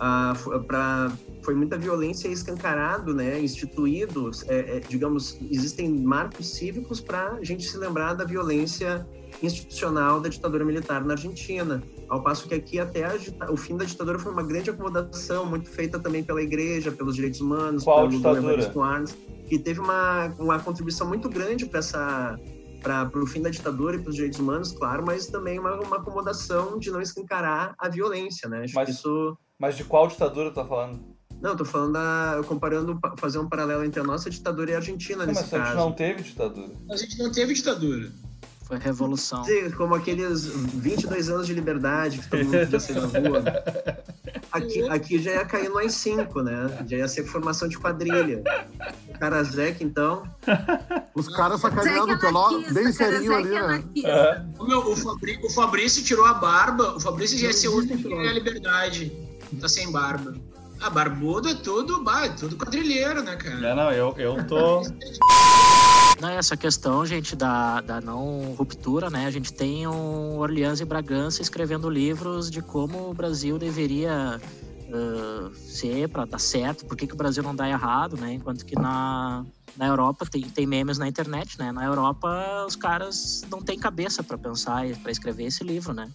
Ah, pra, foi muita violência escancarado, né, instituídos, é, é, digamos, existem marcos cívicos para a gente se lembrar da violência institucional da ditadura militar na Argentina. Ao passo que aqui até a, o fim da ditadura foi uma grande acomodação, muito feita também pela igreja, pelos direitos humanos, Qual pelo ditadura? Arns, que teve uma, uma contribuição muito grande para essa para o fim da ditadura e para os direitos humanos, claro, mas também uma, uma acomodação de não escancarar a violência, né? Acho mas, isso... mas de qual ditadura tá falando? Não, tô falando da, comparando, fazer um paralelo entre a nossa ditadura e a Argentina não, nesse mas caso. a gente não teve ditadura. A gente não teve ditadura. Foi revolução. Sim, como aqueles 22 anos de liberdade que todo mundo podia sair na rua. Aqui, aqui já ia cair no AI-5, né? Já ia ser formação de quadrilha. O cara Zeca, então. Os caras sacaneando o teu nome bem serinho ali, né? O, meu, o, Fabrício, o Fabrício tirou a barba. O Fabrício já ia ser outro que a liberdade. Tá sem barba. A barbudo é tudo, é tudo quadrilheiro, né, cara? É, não, eu, eu tô. (laughs) Não, essa questão, gente, da, da não ruptura, né? A gente tem um Orleans e Bragança escrevendo livros de como o Brasil deveria uh, ser para dar certo, por que, que o Brasil não dá errado, né? Enquanto que na, na Europa tem, tem memes na internet, né? Na Europa os caras não têm cabeça para pensar e para escrever esse livro, né?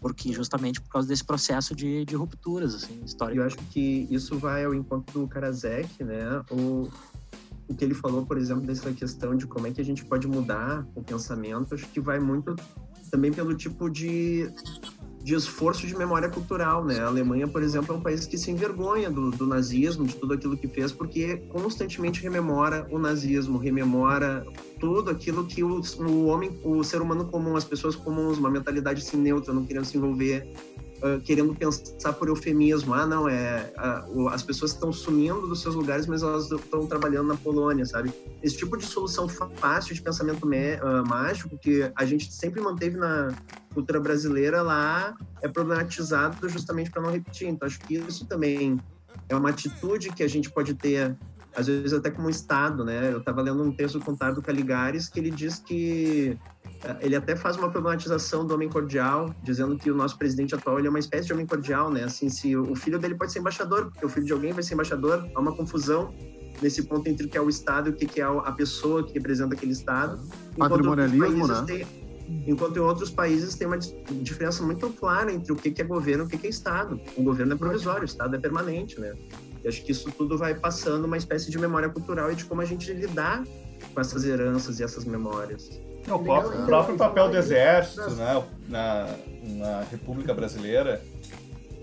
Porque justamente por causa desse processo de, de rupturas, assim, histórico. Eu acho que isso vai ao encontro do Karasek, né? O, o que ele falou, por exemplo, dessa questão de como é que a gente pode mudar o pensamento, acho que vai muito também pelo tipo de, de esforço de memória cultural, né? A Alemanha, por exemplo, é um país que se envergonha do, do nazismo, de tudo aquilo que fez, porque constantemente rememora o nazismo, rememora tudo aquilo que o, o homem, o ser humano comum, as pessoas comuns, uma mentalidade assim neutra, não querendo se envolver Uh, querendo pensar por eufemismo. Ah, não, é uh, as pessoas estão sumindo dos seus lugares, mas elas estão trabalhando na Polônia, sabe? Esse tipo de solução fácil de pensamento uh, mágico que a gente sempre manteve na cultura brasileira lá é problematizado justamente para não repetir. Então, acho que isso também é uma atitude que a gente pode ter às vezes até como Estado, né? Eu estava lendo um texto do Contardo Caligares que ele diz que ele até faz uma problematização do homem cordial, dizendo que o nosso presidente atual ele é uma espécie de homem cordial, né? Assim, se o filho dele pode ser embaixador, porque o filho de alguém vai ser embaixador, há uma confusão nesse ponto entre o que é o Estado e o que é a pessoa que representa aquele Estado. Patrimonialismo, né? Tem, enquanto em outros países tem uma diferença muito clara entre o que é governo e o que é Estado. O governo é provisório, o Estado é permanente, né? E acho que isso tudo vai passando uma espécie de memória cultural e de como a gente lidar com essas heranças e essas memórias. O próprio, o próprio papel do exército né, na, na República Brasileira,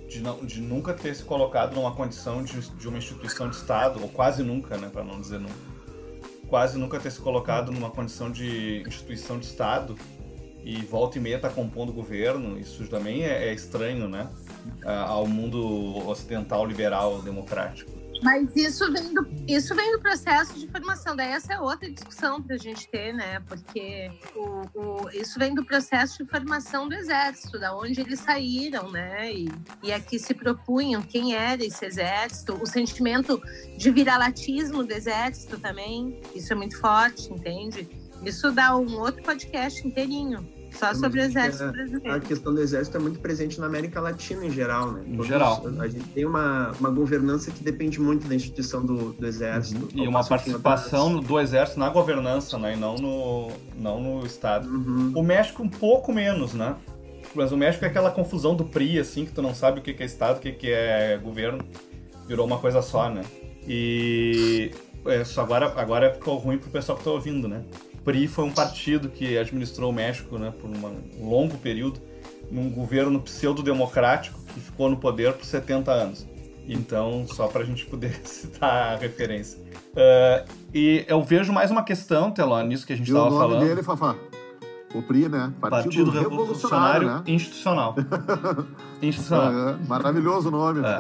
de, não, de nunca ter se colocado numa condição de, de uma instituição de Estado, ou quase nunca, né, para não dizer nunca, quase nunca ter se colocado numa condição de instituição de Estado e volta e meia está compondo o governo, isso também é, é estranho, né, ao mundo ocidental liberal democrático. Mas isso vem, do, isso vem do processo de formação. Daí essa é outra discussão para a gente ter, né? Porque o, o, isso vem do processo de formação do exército, da onde eles saíram, né? E, e aqui se propunham quem era esse exército, o sentimento de viralatismo do exército também. Isso é muito forte, entende? Isso dá um outro podcast inteirinho. Só sobre o exército brasileiro. A questão do exército é muito presente na América Latina em geral, né? Em geral. A gente tem uma, uma governança que depende muito da instituição do, do exército. Uhum. E uma participação do exército na governança, né? E não no, não no Estado. Uhum. O México um pouco menos, né? Mas o México é aquela confusão do PRI, assim, que tu não sabe o que é Estado, o que é governo. Virou uma coisa só, né? E isso agora, agora ficou ruim pro pessoal que tá ouvindo, né? PRI foi um partido que administrou o México né, por uma, um longo período, num governo pseudo-democrático que ficou no poder por 70 anos. Então, só para a gente poder (laughs) citar a referência. Uh, e eu vejo mais uma questão, Teló, nisso que a gente estava falando. o nome dele, Fafá? O PRI, né? Partido, Partido Revolucionário, Revolucionário né? Institucional. (laughs) Institucional. É, maravilhoso o nome. É.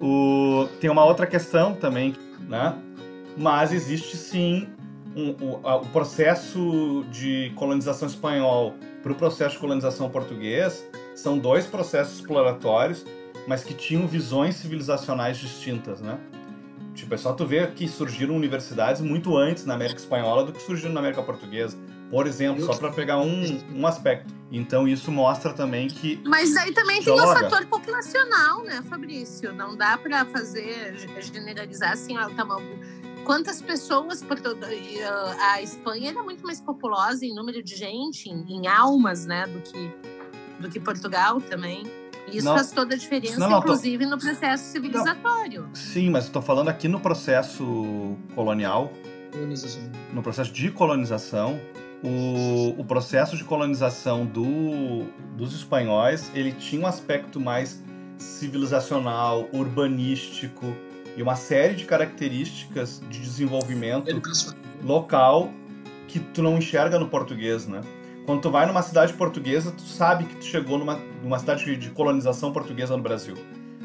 o, tem uma outra questão também, né? Mas existe sim um, o, a, o processo de colonização espanhol para o processo de colonização português são dois processos exploratórios, mas que tinham visões civilizacionais distintas, né? Tipo, é só tu ver que surgiram universidades muito antes na América Espanhola do que surgiram na América Portuguesa. Por exemplo, só para pegar um, um aspecto. Então isso mostra também que. Mas aí também tem o fator populacional, né, Fabrício? Não dá para fazer generalizar assim, ó, tá quantas pessoas por todo a Espanha era muito mais populosa em número de gente, em, em almas, né, do que do que Portugal também. Isso não, faz toda a diferença, não, não, inclusive tô... no processo civilizatório. Sim, mas estou falando aqui no processo colonial, no processo de colonização, o, o processo de colonização do, dos espanhóis, ele tinha um aspecto mais civilizacional, urbanístico e uma série de características de desenvolvimento local que tu não enxerga no português, né? Quando tu vai numa cidade portuguesa, tu sabe que tu chegou numa, numa cidade de colonização portuguesa no Brasil.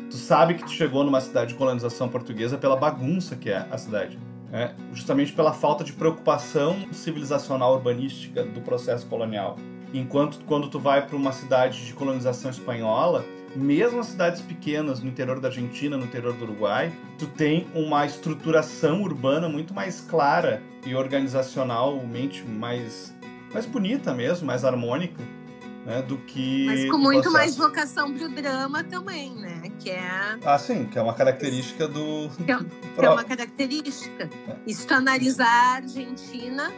Tu sabe que tu chegou numa cidade de colonização portuguesa pela bagunça que é a cidade. É, justamente pela falta de preocupação civilizacional urbanística do processo colonial. Enquanto quando tu vai para uma cidade de colonização espanhola, mesmo as cidades pequenas no interior da Argentina, no interior do Uruguai, tu tem uma estruturação urbana muito mais clara e organizacionalmente mais mais bonita mesmo, mais harmônica, né, do que. Mas com muito mais vocação pro drama também, né? Que é. Ah, sim, que é uma característica do. Que é, (laughs) que é uma característica. É. E se tu analisar a Argentina,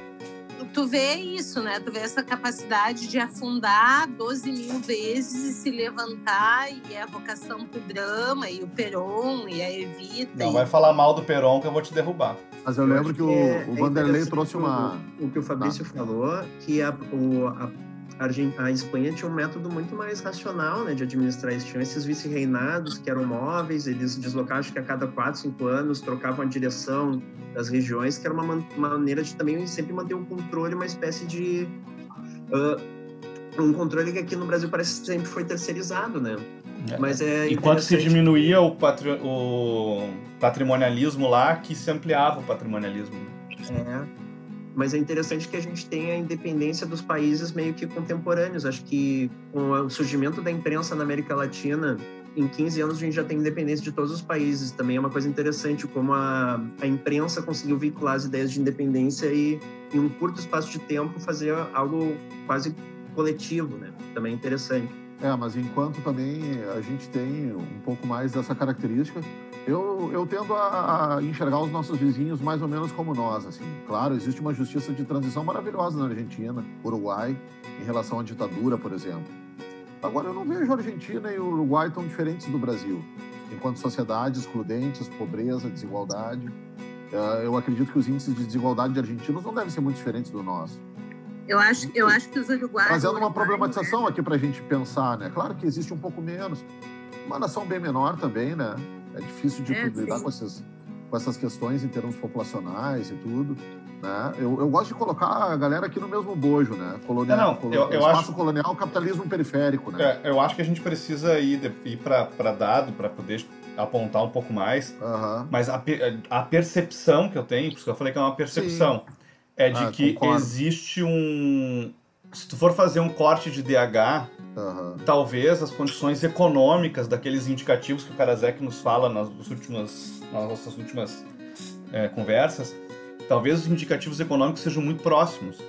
tu vê isso, né? Tu vê essa capacidade de afundar 12 mil vezes e se levantar, e é a vocação pro drama, e o Peron, e a Evita. Não e... vai falar mal do Peron que eu vou te derrubar. Mas eu, eu lembro que, que o, é, o Vanderlei trouxe uma. O, que o Fabrício Não. falou, que a, o, a a Espanha tinha um método muito mais racional né, de administrar isso. Tinham esses vice-reinados que eram móveis, eles deslocavam acho que a cada quatro, cinco anos, trocavam a direção das regiões, que era uma, maneira de também sempre manter um controle, uma espécie de. Uh, um controle que aqui no Brasil parece que sempre foi terceirizado, né? É. Mas é Enquanto se diminuía o, patri... o patrimonialismo lá, que se ampliava o patrimonialismo. É mas é interessante que a gente tenha a independência dos países meio que contemporâneos. Acho que com o surgimento da imprensa na América Latina, em 15 anos a gente já tem independência de todos os países. Também é uma coisa interessante como a, a imprensa conseguiu veicular as ideias de independência e, em um curto espaço de tempo, fazer algo quase coletivo, né? Também é interessante. É, mas enquanto também a gente tem um pouco mais dessa característica, eu, eu tendo a, a, enxergar os nossos vizinhos mais ou menos como nós, assim. Claro, existe uma justiça de transição maravilhosa na Argentina, Uruguai, em relação à ditadura, por exemplo. Agora, eu não vejo a Argentina e o Uruguai tão diferentes do Brasil, enquanto sociedades excludentes, pobreza, desigualdade. É, eu acredito que os índices de desigualdade de argentinos não devem ser muito diferentes do nosso. Eu acho, eu acho que os uruguaios. Trazendo uma problematização aqui para a gente pensar, né? Claro que existe um pouco menos. Uma nação bem menor também, né? É difícil de é, lidar com, esses, com essas questões em termos populacionais e tudo. Né? Eu, eu gosto de colocar a galera aqui no mesmo bojo, né? Colonial, não, não, eu, eu espaço acho... colonial, capitalismo periférico, né? É, eu acho que a gente precisa ir, ir para dado para poder apontar um pouco mais. Uhum. Mas a, a percepção que eu tenho, porque eu falei que é uma percepção, Sim. é de ah, que concordo. existe um. Se tu for fazer um corte de DH, Uhum. Talvez as condições econômicas daqueles indicativos que o Karasek nos fala nas últimas, nas nossas últimas é, conversas, talvez os indicativos econômicos sejam muito próximos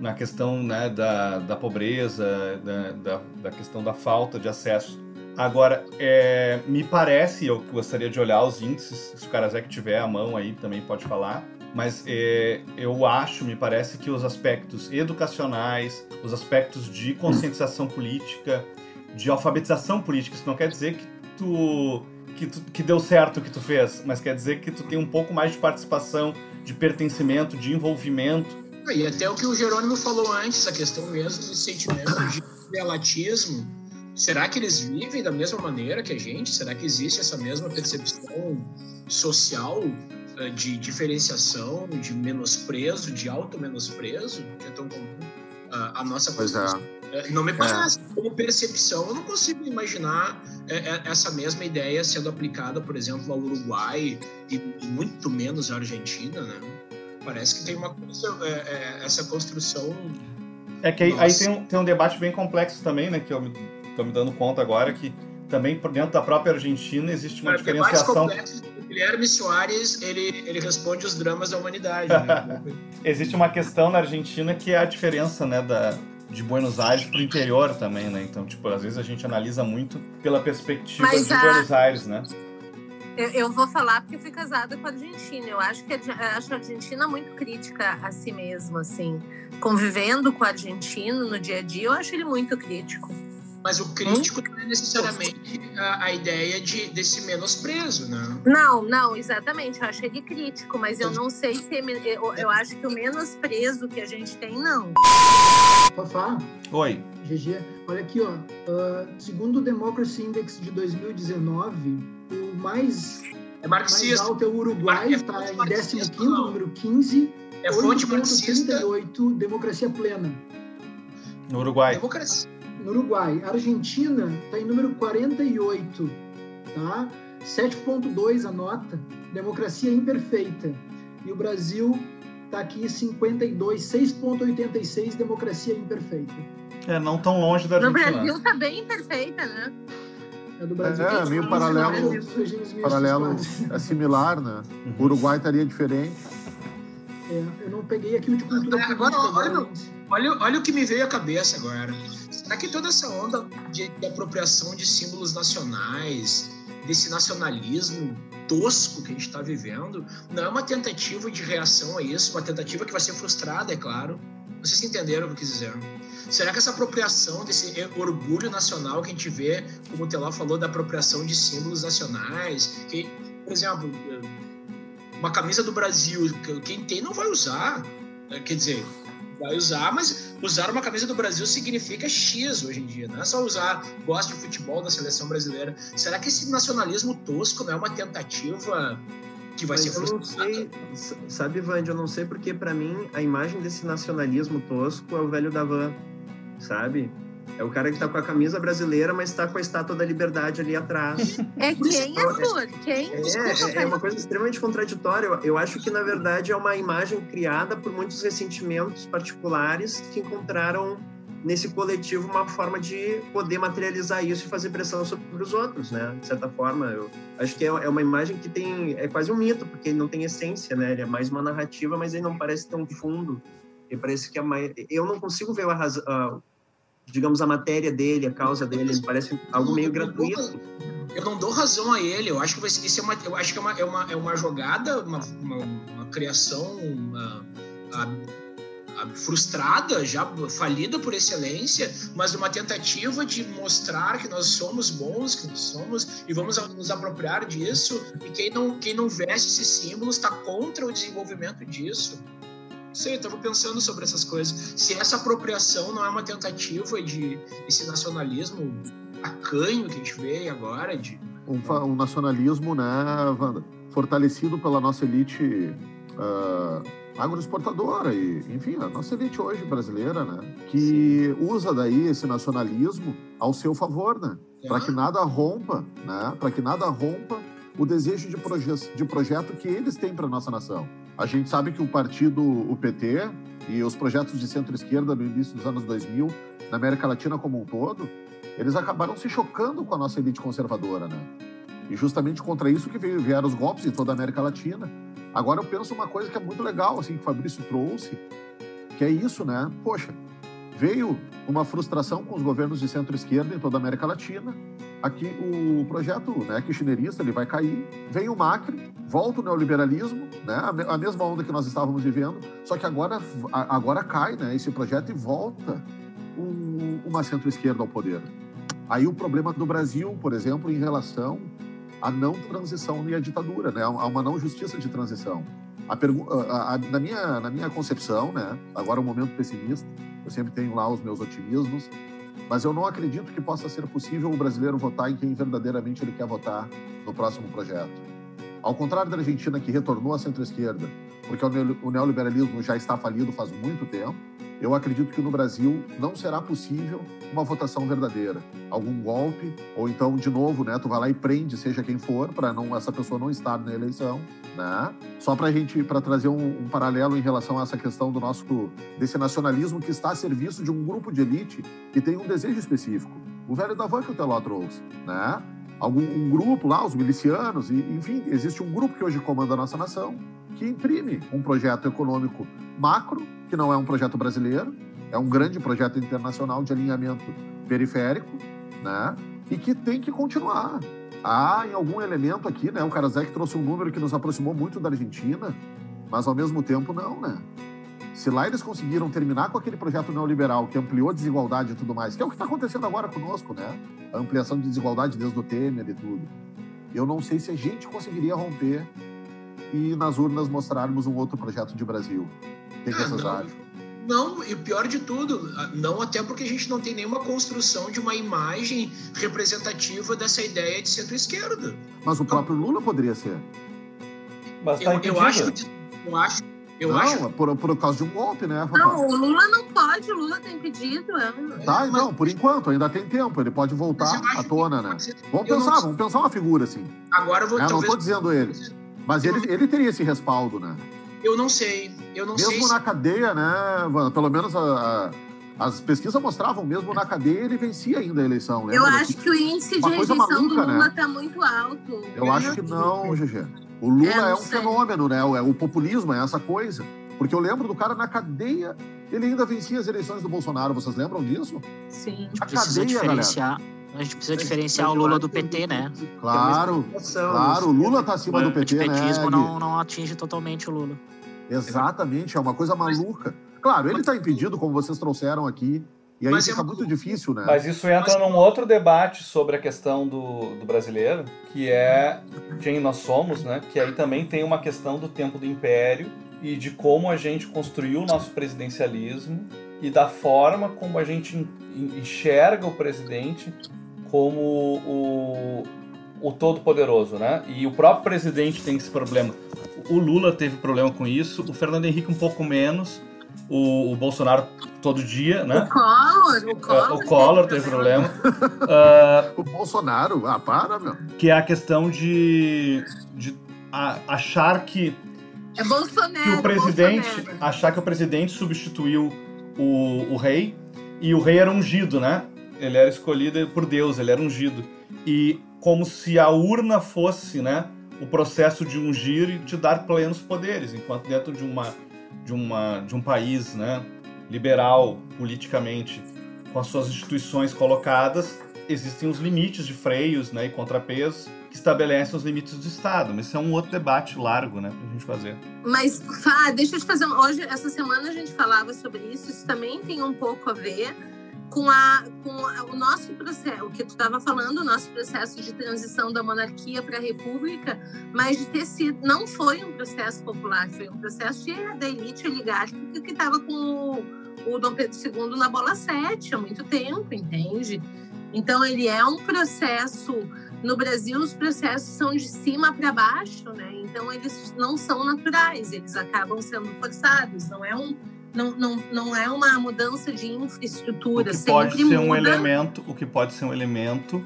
na questão né, da, da pobreza, da, da, da, questão da falta de acesso. Agora, é, me parece, eu gostaria de olhar os índices, se o Karasek tiver a mão aí também pode falar, mas é, eu acho, me parece que os aspectos educacionais, os aspectos de conscientização política, de alfabetização política, isso não quer dizer que tu, que tu que deu certo o que tu fez, mas quer dizer que tu tem um pouco mais de participação, de pertencimento, de envolvimento. E até o que o Jerônimo falou antes, a questão mesmo do sentimento de relatismo Será que eles vivem da mesma maneira que a gente? Será que existe essa mesma percepção social de diferenciação, de menosprezo, de auto-menosprezo, que é tão comum? A nossa Pois é. é, Não me parece. Como percepção, eu não consigo imaginar é, é, essa mesma ideia sendo aplicada, por exemplo, ao Uruguai e, muito menos à Argentina, né? Parece que tem uma coisa, é, é, essa construção. É que aí, aí tem, um, tem um debate bem complexo também, né? Que eu me, tô me dando conta agora que também por dentro da própria Argentina existe uma Cara, diferenciação. complexos. O Guilherme Soares, ele, ele responde os dramas da humanidade. Né? (laughs) Existe uma questão na Argentina que é a diferença, né, da, de Buenos Aires pro interior também, né? Então, tipo, às vezes a gente analisa muito pela perspectiva Mas de a- Buenos Aires, né? Eu, eu vou falar porque eu fui casada com a Argentina. Eu acho que a, eu acho a Argentina muito crítica a si mesmo, assim. Convivendo com o argentino no dia a dia, eu acho ele muito crítico. Mas o crítico não é necessariamente a, a ideia de, desse menosprezo, né? Não, não, exatamente. Eu acho ele crítico, mas eu não sei se. é Eu, eu acho que o menosprezo que a gente tem, não. Fafá, Oi. GG, olha aqui, ó. ah, segundo o Democracy Index de 2019, o mais, É mais marxista. alto é o Uruguai, É está em marxista, 15 não. número 15, É fonte marxista. 8,38, democracia plena. No Uruguai. Democracia. No Uruguai, a Argentina está em número 48, tá? 7.2 a nota, democracia imperfeita. E o Brasil está aqui 52, 6.86, democracia imperfeita. É, não tão longe da No Argentina. Brasil tá bem perfeita, né? É do Brasil. É, que meio paralelo- Paralelo é similar, né? Uhum. O Uruguai estaria diferente. É, eu não peguei aqui o de cultura Agora, política. olha, Olha, olha o que me veio à cabeça agora. Será que toda essa onda de, de apropriação de símbolos nacionais, desse nacionalismo tosco que a gente está vivendo, não é uma tentativa de reação a isso, uma tentativa que vai ser frustrada, é claro. Vocês entenderam o que eu quis dizer? Será que essa apropriação desse orgulho nacional que a gente vê, como o Teló falou, da apropriação de símbolos nacionais, que, por exemplo, uma camisa do Brasil, que quem tem não vai usar, né? quer dizer, vai usar, mas usar uma camisa do Brasil significa X hoje em dia, não é só usar, gosta de futebol da seleção brasileira. Será que esse nacionalismo tosco não é uma tentativa que vai Mas ser eu não frustrada? sei, sabe, Vande, eu não sei porque pra mim a imagem desse nacionalismo tosco é o velho da van, sabe? É o cara que tá com a camisa brasileira, mas tá com a estátua da liberdade ali atrás. (laughs) É quem, Arthur? Quem? É, Desculpa, é, é uma coisa extremamente contraditória. Eu, eu acho que, na verdade, é uma imagem criada por muitos ressentimentos particulares que encontraram nesse coletivo uma forma de poder materializar isso e fazer pressão sobre os outros, né? De certa forma, eu acho que é, é uma imagem que tem... É quase um mito, porque ele não tem essência, né? Ele é mais uma narrativa, mas ele não parece ter um fundo. E parece que a mai... Eu não consigo ver a razão... digamos, a matéria dele, a causa dele, ele parece algo meio gratuito. Eu não dou razão a ele. Eu acho que vai ser, é uma, eu acho que é uma, é uma, é uma jogada, uma, uma, uma criação uma, a- a- frustrada, já falida por excelência, mas uma tentativa de mostrar que nós somos bons, que nós somos e vamos nos apropriar disso. E quem não, quem não veste esses símbolos está contra o desenvolvimento disso. Sei, eu estava pensando sobre essas coisas. Se essa apropriação não é uma tentativa de esse nacionalismo acanho que a gente vê agora, de Um, um nacionalismo, né, Wanda, fortalecido pela nossa elite ah, agroexportadora e, enfim, a nossa elite hoje brasileira, né, que usa daí esse nacionalismo ao seu favor, né, para que nada rompa, né, para que nada rompa o desejo de, proje de projeto que eles têm para nossa nação. A gente sabe que o partido, o PT e os projetos de centro-esquerda no início dos anos 2000, na América Latina como um todo, eles acabaram se chocando com a nossa elite conservadora, né? E justamente contra isso que veio, vieram os golpes em toda a América Latina. Agora eu penso uma coisa que é muito legal, assim, que o Fabrício trouxe, que é isso, né? Poxa, veio uma frustração com os governos de centro-esquerda em toda a América Latina. Aqui o projeto né, kirchnerista ele vai cair, vem o Macri, volta o neoliberalismo, né, a, me- a mesma onda que nós estávamos vivendo, só que agora, agora cai né, esse projeto e volta um- uma centro-esquerda ao poder. Aí o problema do Brasil, por exemplo, em relação à não transição e à ditadura, né, a uma não justiça de transição. A a- a- na, minha, na minha concepção, né, agora é um momento pessimista, eu sempre tenho lá os meus otimismos, mas eu não acredito que possa ser possível o brasileiro votar em quem verdadeiramente ele quer votar no próximo projeto. Ao contrário da Argentina, que retornou à centro-esquerda, porque o neoliberalismo já está falido faz muito tempo, eu acredito que no Brasil não será possível uma votação verdadeira. Algum golpe, ou então, de novo, né, tu vai lá e prende, seja quem for, para não essa pessoa não estar na eleição, né? Só para a gente, para trazer um, um, paralelo em relação a essa questão do nosso, desse nacionalismo que está a serviço de um grupo de elite que tem um desejo específico. O velho da van que o Teló trouxe, né? Algum um grupo lá, os milicianos, e, enfim, existe um grupo que hoje comanda a nossa nação, que imprime um projeto econômico macro, que não é um projeto brasileiro, é um grande projeto internacional de alinhamento periférico, né? E que tem que continuar. Há em algum elemento aqui, né? O Karasek trouxe um número que nos aproximou muito da Argentina, mas ao mesmo tempo não, né? Se lá eles conseguiram terminar com aquele projeto neoliberal que ampliou a desigualdade e tudo mais, que é o que está acontecendo agora conosco, né? A ampliação de desigualdade desde o Temer e tudo. Eu não sei se a gente conseguiria romper e nas urnas mostrarmos um outro projeto de Brasil. Que, ah, não, acham? Não, e o pior de tudo, não até porque a gente não tem nenhuma construção de uma imagem representativa dessa ideia de centro-esquerda. Mas o próprio Lula poderia ser. Mas tá eu, eu acho, eu acho eu não, acho... por, por causa de um golpe, né? Não, o Lula não pode, o Lula tem pedido. É... Tá, não, por enquanto, ainda tem tempo, ele pode voltar à tona, né? Vamos pensar, não... vamos pensar uma figura assim. Agora eu vou... É, Não tô dizendo ele. Mas ele, ele teria esse respaldo, né? Eu não sei. Eu não mesmo sei. Mesmo na se... cadeia, né, Pelo menos a, a, as pesquisas mostravam, mesmo na cadeia, ele vencia ainda a eleição. Eu acho que, o índice de rejeição maluca, do Lula está né? muito alto. Eu acho que não, GG. O Lula é, é um sei. fenômeno, né? O, o populismo é essa coisa. Porque eu lembro do cara na cadeia, ele ainda vencia as eleições do Bolsonaro. Vocês lembram disso? Sim. A precisa cadeia, diferenciar. Galera. A gente precisa diferenciar o Lula do PT, né? Claro, claro. O Lula tá acima do PT, né? O petismo não, não atinge totalmente o Lula. Exatamente, é uma coisa maluca. Claro, ele está impedido, como vocês trouxeram aqui, e aí Mas fica é muito difícil, né? Mas isso entra num outro debate sobre a questão do, do brasileiro, que é quem nós somos, né? Que aí também tem uma questão do tempo do império e de como a gente construiu o nosso presidencialismo e da forma como a gente enxerga o presidente como o, o todo-poderoso, né? E o próprio presidente tem esse problema. O Lula teve problema com isso, o Fernando Henrique um pouco menos, o, o Bolsonaro todo dia, né? O Collor, o Collor, o Collor teve problema. uh, (laughs) o Bolsonaro, ah, para, meu. Que é a questão de, de a, achar que é Bolsonaro. Que o presidente, Bolsonaro. achar que o presidente substituiu o, o rei e o rei era ungido, né? Ele era escolhido por Deus, ele era ungido. E como se a urna fosse, né, o processo de ungir e de dar plenos poderes, enquanto dentro de uma de uma de um país, né, liberal politicamente, com as suas instituições colocadas, existem os limites de freios, né, e contrapesos que estabelecem os limites do Estado. Mas isso é um outro debate largo, né, pra gente fazer. Mas, Fá, deixa eu te fazer. Hoje, essa semana a gente falava sobre isso, isso também tem um pouco a ver com, a, com a, o nosso processo, o que tu estava falando, o nosso processo de transição da monarquia para a república, mas de ter sido, não foi um processo popular, foi um processo de, da elite oligárquica que estava com o, o Dom Pedro II na bola 7 há muito tempo, entende? Então, ele é um processo. No Brasil, os processos são de cima para baixo, né? Então, eles não são naturais, eles acabam sendo forçados. Não é um, não, não, não é uma mudança de infraestrutura. O que pode ser muda. um elemento, o que pode ser um elemento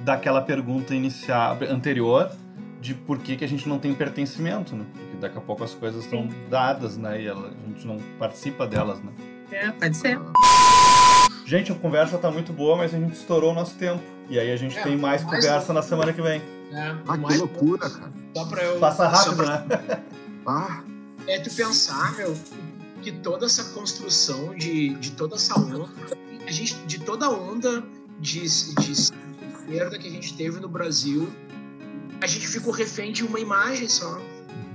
daquela pergunta inicial anterior de por que, que a gente não tem pertencimento, né? Porque daqui a pouco as coisas estão dadas, né? E a gente não participa delas, né? É, pode ser. Gente, a conversa tá muito boa, mas a gente estourou o nosso tempo. E aí a gente é, tem mais, mais conversa na semana que vem. É, ah, que loucura, cara. Só pra eu, Passa rápido, pra... né? (laughs) ah. É tu pensar, meu, que toda essa construção de, de toda essa onda, a gente, de toda a onda de, de esquerda que a gente teve no Brasil, a gente ficou refém de uma imagem só.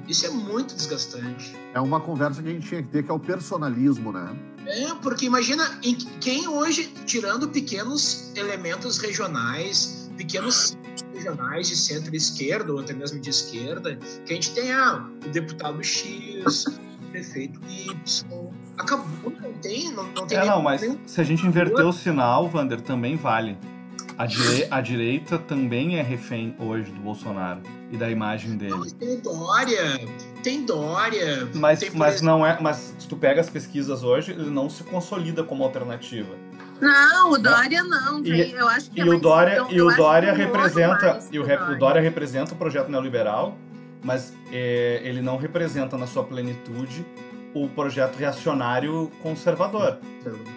Isso é muito desgastante. É uma conversa que a gente tinha que ter, que é o personalismo, né? É, porque imagina quem hoje, tirando pequenos elementos regionais, pequenos regionais de centro-esquerda ou até mesmo de esquerda, que a gente tem ah, o deputado X, o prefeito Y. Acabou, não tem, não, não tem É, nem- não, mas nem- se a gente inverter o sinal, Vander, também vale. A, dire- a direita também é refém hoje do Bolsonaro e da imagem Não, dele. mas tem Dória, tem Dória. Mas, tem, mas exemplo, não é. Mas se tu pega as pesquisas hoje, ele não se consolida como alternativa. Não, o Dória não. E- eu acho que E é o Dória, e o Dória que representa. mais E que o Dória representa o projeto neoliberal, mas é, ele não representa na sua plenitude o projeto reacionário conservador.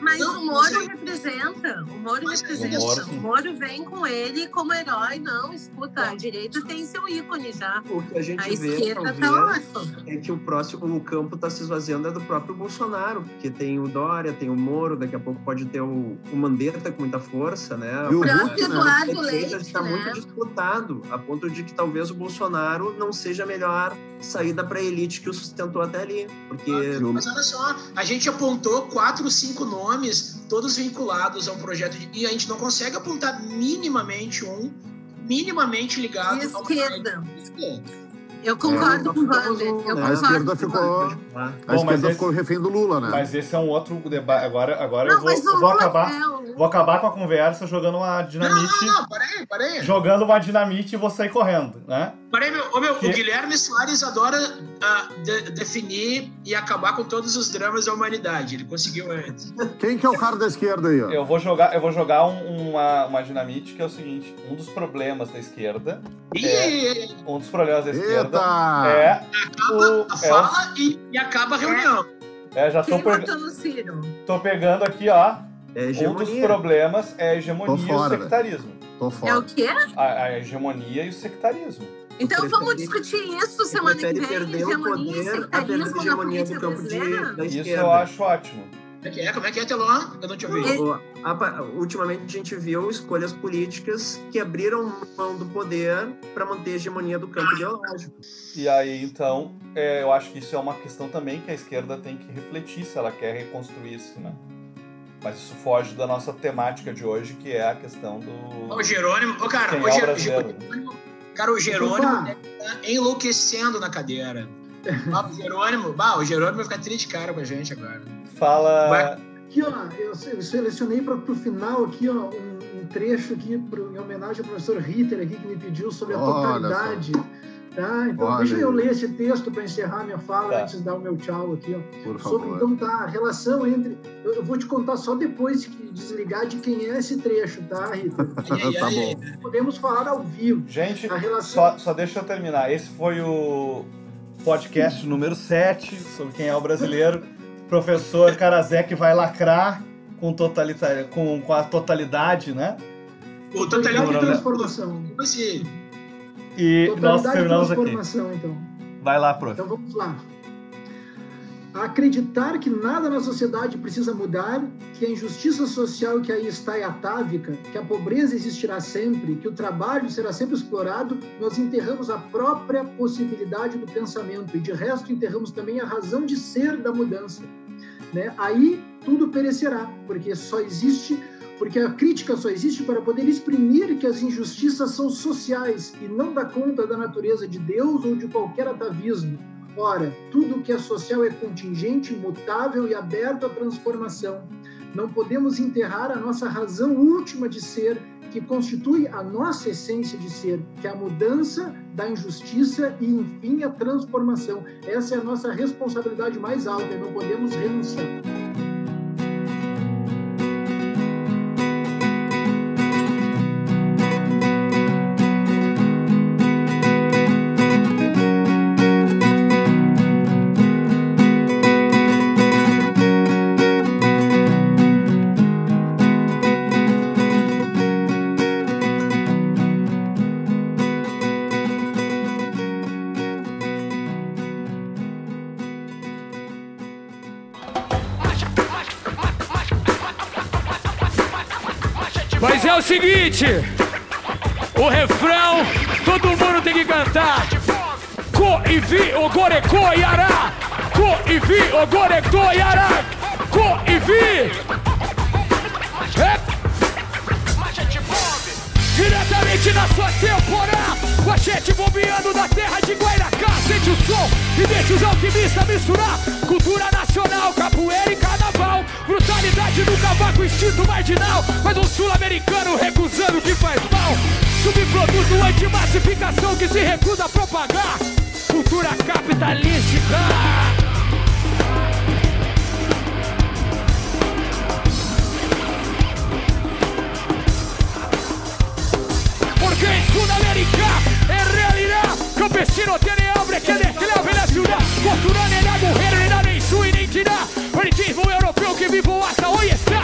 Mas o Moro representa. O Moro representa. O Moro, O. Moro vem com ele como herói. Não, escuta, a direita tem seu ícone já. O que a gente A vê, esquerda tá órfã. é que o próximo o campo está se esvaziando é do próprio Bolsonaro, porque tem o Dória, tem o Moro, daqui a pouco pode ter o, o Mandetta com muita força, né? E o O próprio né? Eduardo Leite, está muito né? disputado, a ponto de que talvez o Bolsonaro não seja a melhor saída para a elite que o sustentou até ali, porque Mas olha só, a gente apontou quatro, cinco nomes, todos vinculados a um projeto, de, e a gente não consegue apontar minimamente um, minimamente ligado De esquerda. Eu concordo É, com o Wander. Eu um, né? A esquerda concordo com o ficou. Lá, A Bom, mas esquerda esse- ficou refém do Lula, né? Mas esse é um outro debate. Agora, agora eu Não, vou, mas o eu vou acabar. é o- Vou acabar com a conversa jogando uma Não, dinamite. não, não, peraí, peraí. Jogando uma dinamite e vou sair correndo, né? Peraí, meu, ô, meu, o Guilherme Soares adora ah, de- definir e acabar com todos os dramas da humanidade. Ele conseguiu antes. Quem que é o cara da esquerda aí, ó? Eu vou jogar, eu vou jogar um- uma, uma dinamite que é o seguinte: um dos problemas da esquerda, E um dos problemas da esquerda Eita! é acaba, o. É, o- fala e, e acaba a reunião. é, já tô, Quem pe- votou no Ciro? tô pegando aqui, ó. é Um dos problemas é a hegemonia Tô e fora, o sectarismo. Tô É o fora. quê? A, a hegemonia e o sectarismo. Então prefere- vamos discutir isso semana que vem. perder o poder a perder a hegemonia do campo de, da Isso esquerda. eu acho ótimo. Como é que é? Como é que é, Telon? Eu não te ouvi. O- a pa- ultimamente a gente viu escolhas políticas que abriram mão do poder para manter a hegemonia do campo ideológico. E aí, então, é, eu acho que isso é uma questão também que a esquerda tem que refletir se ela quer reconstruir-se, né? Mas isso foge da nossa temática de hoje, que é a questão do. Ô, Jerônimo, ô, cara, Quem o é o Jer- brasileiro? Jerônimo, cara, o Jerônimo deve tá enlouquecendo na cadeira. (laughs) Ah, o Jerônimo, bah, o Jerônimo vai ficar triste cara com a gente agora. Fala. Vai. Aqui, ó, eu, selecionei para o final aqui, ó, um, um trecho aqui pro, em homenagem ao professor Ritter aqui que me pediu sobre a Olha totalidade. Tá? Então, Olha deixa eu ler esse texto para encerrar minha fala Tá. antes de dar o meu tchau aqui, ó. Por Sobre, favor. então, tá, a relação entre. Eu, eu vou te contar só depois que desligar de quem é esse trecho, tá, Rita? (laughs) Tá bom. Podemos falar ao vivo. Gente, A relação. só, só deixa eu terminar. Esse foi o podcast número 7 sobre quem é o brasileiro. Professor Karazek vai lacrar com, totalitar... com, com a totalidade, né? O Totalidade transformação. Tipo assim, E nós Totalidade de terminamos aqui. então. Vai lá, prof. Então vamos lá. Acreditar que nada na sociedade precisa mudar, que a injustiça social que aí está é atávica, que a pobreza existirá sempre, que o trabalho será sempre explorado, nós enterramos a própria possibilidade do pensamento e de resto enterramos também a razão de ser da mudança. Né? Aí tudo perecerá, porque só existe porque a crítica só existe para poder exprimir que as injustiças são sociais e não dá conta da natureza de Deus ou de qualquer atavismo. Ora, tudo que é social é contingente, mutável e aberto à transformação. Não podemos enterrar a nossa razão última de ser, que constitui a nossa essência de ser, que é a mudança da injustiça e, enfim, a transformação. Essa é a nossa responsabilidade mais alta e não podemos renunciar. Seguinte, o refrão, todo mundo tem que cantar. Co e vi, ogoreco e ará. Co e vi, ogoreco e ará. Co e vi. Diretamente na sua temporada Gente bombeando da terra de Guairacá Sente o som e deixa os alquimistas misturar. Cultura nacional, capoeira e carnaval. Brutalidade no cavaco, instinto marginal. Mas um sul-americano recusando o que faz mal. Subproduto antimassificação que se recusa a propagar. Cultura capitalística. Porque realidad campesino tiene hambre que desclave la ciudad. Cultural en la mujer era en su identidad. Peritismo europeo que vivo hasta hoy está.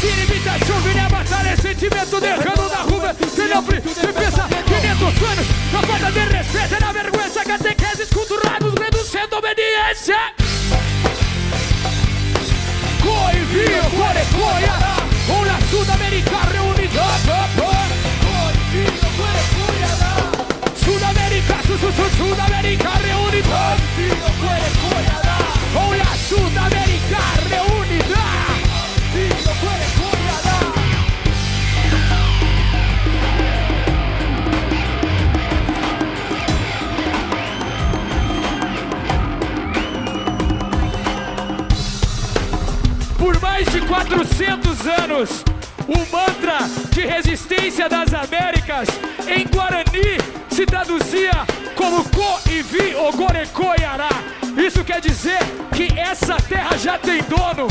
Sin invitación viene a matar el sentimiento dejando la juventud. Hambre empieza 500 años la falta de respeto la vergüenza catequesis culturales reduciendo obediencia. Coivio, Corecoia, una Sudamérica reunida tutto Sudamerica riuni tanti con la Sudamerica Por mais de 400 anos o mantra de resistência das Américas em Guarani se traduzia como Co e Vi Ogoreco Yará. Isso quer dizer que essa terra já tem dono.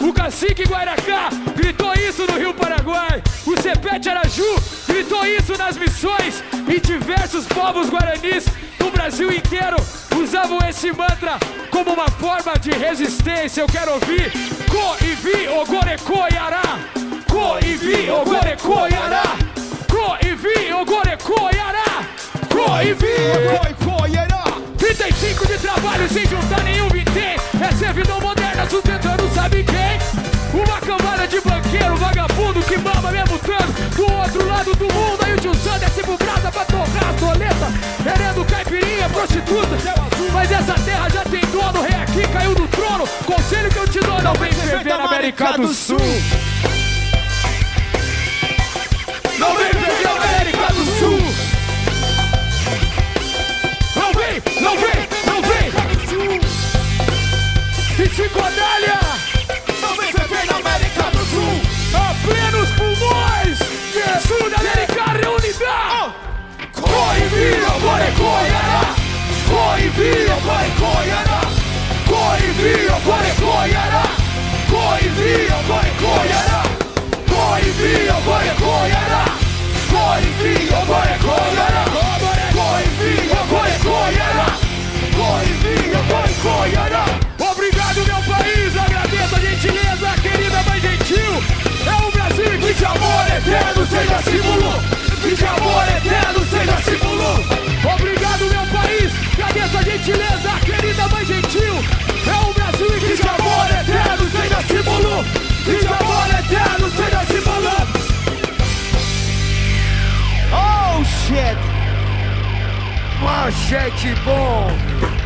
O cacique Guaracá gritou isso no Rio Paraguai. O Cepete Araju gritou isso nas missões. E diversos povos guaranis no Brasil inteiro usavam esse mantra como uma forma de resistência. Eu quero ouvir Co e Vi Co e Vi Ogoreco Yará. Co e Vi Ogoreco Yará. Co e Vi Ogoreco Yará. 35 de trabalho sem juntar nenhum vintém. É servidão moderna sustentando sabe quem? Uma cambada de banqueiro, vagabundo que mama mesmo tanto Do outro lado do mundo, aí o tio Sam desce pro brasa pra torrar as doletas Querendo caipirinha, prostituta Mas essa terra já tem dono, rei aqui caiu do trono Conselho que eu te dou, não vem ferver na América do Sul não vem de América do Sul. Não vem, não vem, não vem. E Chicodelha. Não vem de vem na América do Sul. Apenas pulmões. Jesus, América reunida. Coimbra, Guarecoiara. Coimbra, Guarecoiara. Coimbra, Guarecoiara. Coimbra, Guarecoiara. 恋人恋恋やら Går i fri og går i kåjera. Går i Obrigado, meu país. Agradeço a gentileza, querida mãe gentil. É o Brasil que te amor é eterno seja símbolo. Que te amor é eterno seja símbolo. Obrigado, meu país. Agradeço a gentileza, querida mãe gentil. É o Brasil que te amor é eterno seja símbolo. Que te amor eterno Manchete bom.